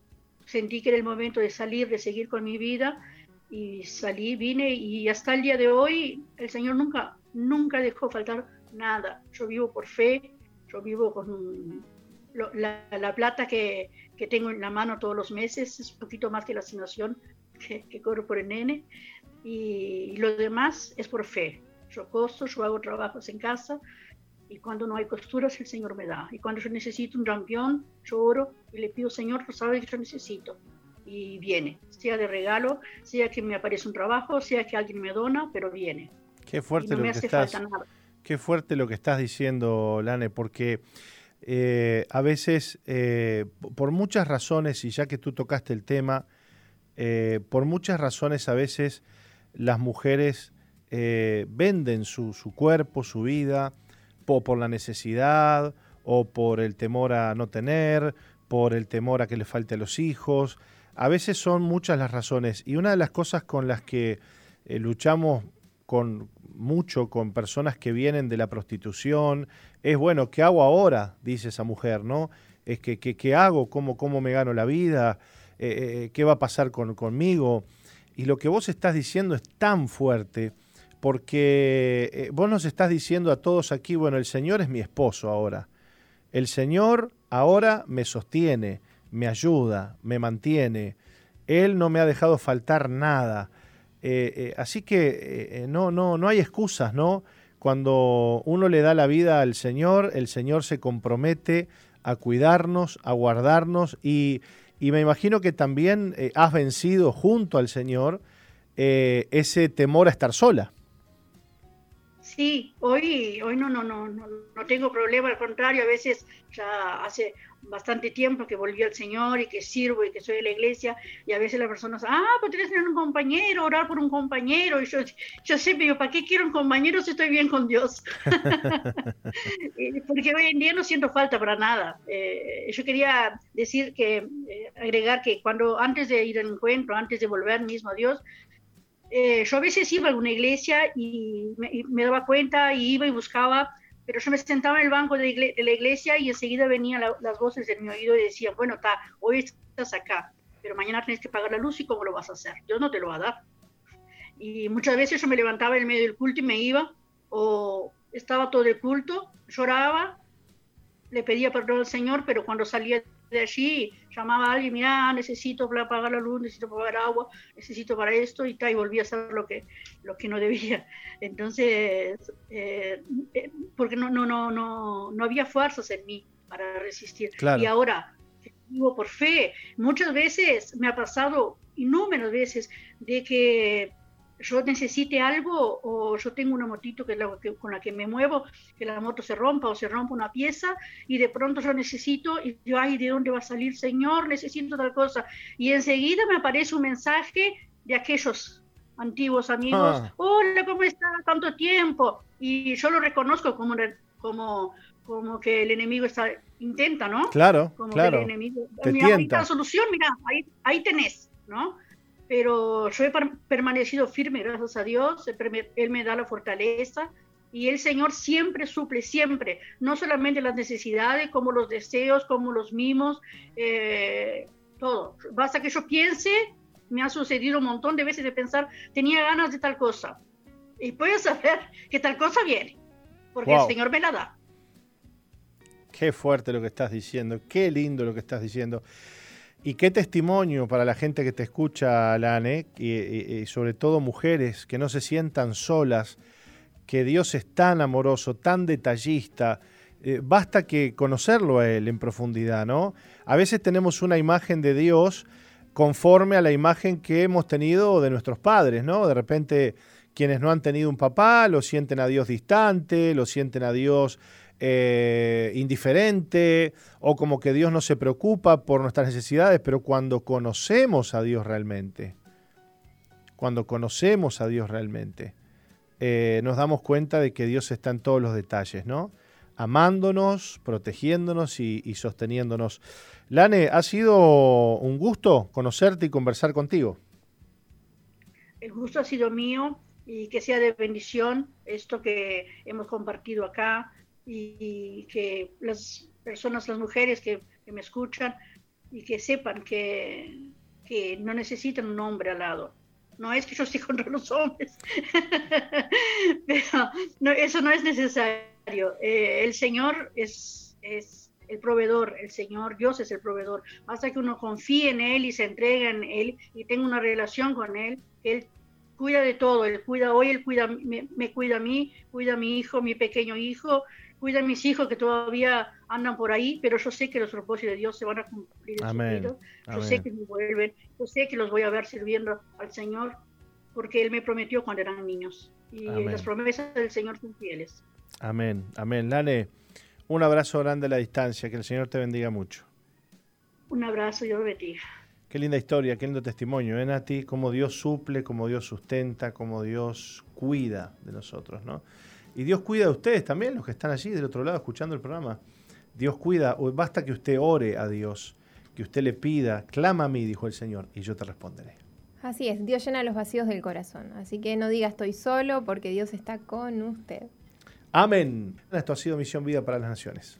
sentí que era el momento de salir, de seguir con mi vida y salí, vine y hasta el día de hoy el Señor nunca, nunca dejó faltar nada. Yo vivo por fe, yo vivo con un la, plata que, que, tengo en la mano todos los meses es un poquito más que la asignación que, que corro por el nene. Y, lo demás es por fe. Yo costo, yo hago trabajos en casa y cuando no hay costuras el Señor me da. Y cuando yo necesito un rampión, yo oro y le pido, Señor, tú sabes que yo necesito. Y viene, sea de regalo, sea que me aparece un trabajo, sea que alguien me dona, pero viene.
Qué fuerte lo que estás, Qué fuerte lo que estás diciendo, Lane, porque eh, a veces, eh, por muchas razones, y ya que tú tocaste el tema, eh, por muchas razones a veces las mujeres venden su, cuerpo, su vida, por la necesidad o por el temor a no tener, por el temor a que le falte a los hijos. A veces son muchas las razones y una de las cosas con las que luchamos con mucho con personas que vienen de la prostitución. Es bueno, ¿qué hago ahora? Dice esa mujer, ¿no? Es que, ¿qué hago? ¿Cómo, ¿Cómo me gano la vida? Eh, eh, eh, ¿Qué va a pasar con, conmigo? Y lo que vos estás diciendo es tan fuerte porque vos nos estás diciendo a todos aquí, bueno, el Señor es mi esposo ahora. El Señor ahora me sostiene, me ayuda, me mantiene. Él no me ha dejado faltar nada. Eh, eh, así que eh, no, no, no hay excusas, ¿no? Cuando uno le da la vida al Señor, el Señor se compromete a cuidarnos, a guardarnos y, y me imagino que también has vencido junto al Señor ese temor a estar sola.
Sí, hoy, hoy no, no, no, no, no tengo problema, al contrario, a veces ya hace bastante tiempo que volví al Señor y que sirvo y que soy de la iglesia y a veces las personas, ah, pues tienes que tener un compañero, orar por un compañero y yo, yo sé, pero ¿para qué quiero un compañero si estoy bien con Dios? Porque hoy en día no siento falta para nada. Eh, yo quería decir que, eh, agregar que cuando antes de ir al encuentro, antes de volver mismo a Dios, eh, yo a veces iba a alguna iglesia y me, daba cuenta y iba y buscaba, pero yo me sentaba en el banco de, la iglesia y enseguida venían las voces en mi oído y decían, bueno, está, hoy estás acá, pero mañana tienes que pagar la luz y cómo lo vas a hacer. Dios no te lo va a dar. Y muchas veces yo me levantaba en medio del culto y me iba, o estaba todo el culto, lloraba, le pedía perdón al Señor, pero cuando salía de allí, llamaba a alguien, mira, necesito para pagar la luz, necesito pagar agua, necesito para esto, y tal, y volví a hacer lo que, lo que no debía. Entonces, eh, eh, porque no, no, no, no, no había fuerzas en mí para resistir. Y ahora, vivo por fe, muchas veces me ha pasado, innumerables veces, de que yo necesite algo o yo tengo una motito que, la, con la que me muevo, que la moto se rompa o se rompa una pieza y de pronto yo necesito y yo, ay, ¿de dónde va a salir, Señor? Necesito tal cosa. Y enseguida me aparece un mensaje de aquellos antiguos amigos, ah. hola, ¿cómo está? Tanto tiempo. Y yo lo reconozco como, como, como que el enemigo está, intenta, ¿no?
Claro, claro. el enemigo,
Te mira, solución, mira, ahí, ahí tenés, ¿no? Pero yo he permanecido firme, gracias a Dios, Él me da la fortaleza y el Señor siempre suple, siempre, no solamente las necesidades, como los deseos, como los mimos, eh, todo. Basta que yo piense, me ha sucedido un montón de veces de pensar, tenía ganas de tal cosa, y puedes saber que tal cosa viene, porque el Señor me la da.
Qué fuerte lo que estás diciendo, qué lindo lo que estás diciendo. Y qué testimonio para la gente que te escucha, Lane, y, sobre todo mujeres que no se sientan solas, que Dios es tan amoroso, tan detallista. Eh, basta que conocerlo a Él en profundidad, ¿no? A veces tenemos una imagen de Dios conforme a la imagen que hemos tenido de nuestros padres, ¿no? De repente quienes no han tenido un papá lo sienten a Dios distante, lo sienten a Dios eh, indiferente o como que Dios no se preocupa por nuestras necesidades, pero cuando conocemos a Dios realmente, cuando conocemos a Dios realmente, eh, nos damos cuenta de que Dios está en todos los detalles, ¿no? Amándonos, protegiéndonos y, y sosteniéndonos. Lane, ha sido un gusto conocerte y conversar contigo.
El gusto ha sido mío y que sea de bendición esto que hemos compartido acá y que las personas, las mujeres que, me escuchan y que sepan que, que, no necesitan un hombre al lado. No es que yo esté contra los hombres, pero no, eso no es necesario. Eh, el Señor es, es el proveedor, el Señor, Dios es el proveedor. Basta que uno confíe en Él y se entregue en Él y tenga una relación con Él, que Él cuida de todo, Él cuida hoy, Él cuida, me, me cuida a mí, cuida a mi hijo, mi pequeño hijo, cuida a mis hijos que todavía andan por ahí, pero yo sé que los propósitos de Dios se van a cumplir en Amén. su vida. Yo sé que me vuelven, yo sé que los voy a ver sirviendo al Señor, porque Él me prometió cuando eran niños. Y las promesas del Señor son fieles.
Amén, amén. Lale, un abrazo grande a la distancia, que el Señor te bendiga mucho.
Un abrazo, Dios bendiga.
Qué linda historia, qué lindo testimonio, ¿eh, ti Cómo Dios suple, cómo Dios sustenta, cómo Dios cuida de nosotros, ¿no? Y Dios cuida de ustedes también, los que están allí del otro lado escuchando el programa. Dios cuida, basta que usted ore a Dios, que usted le pida, clama a mí, dijo el Señor, y yo te responderé.
Así es, Dios llena los vacíos del corazón. Así que no diga estoy solo porque Dios está con usted.
Amén. Esto ha sido Misión Vida para las Naciones.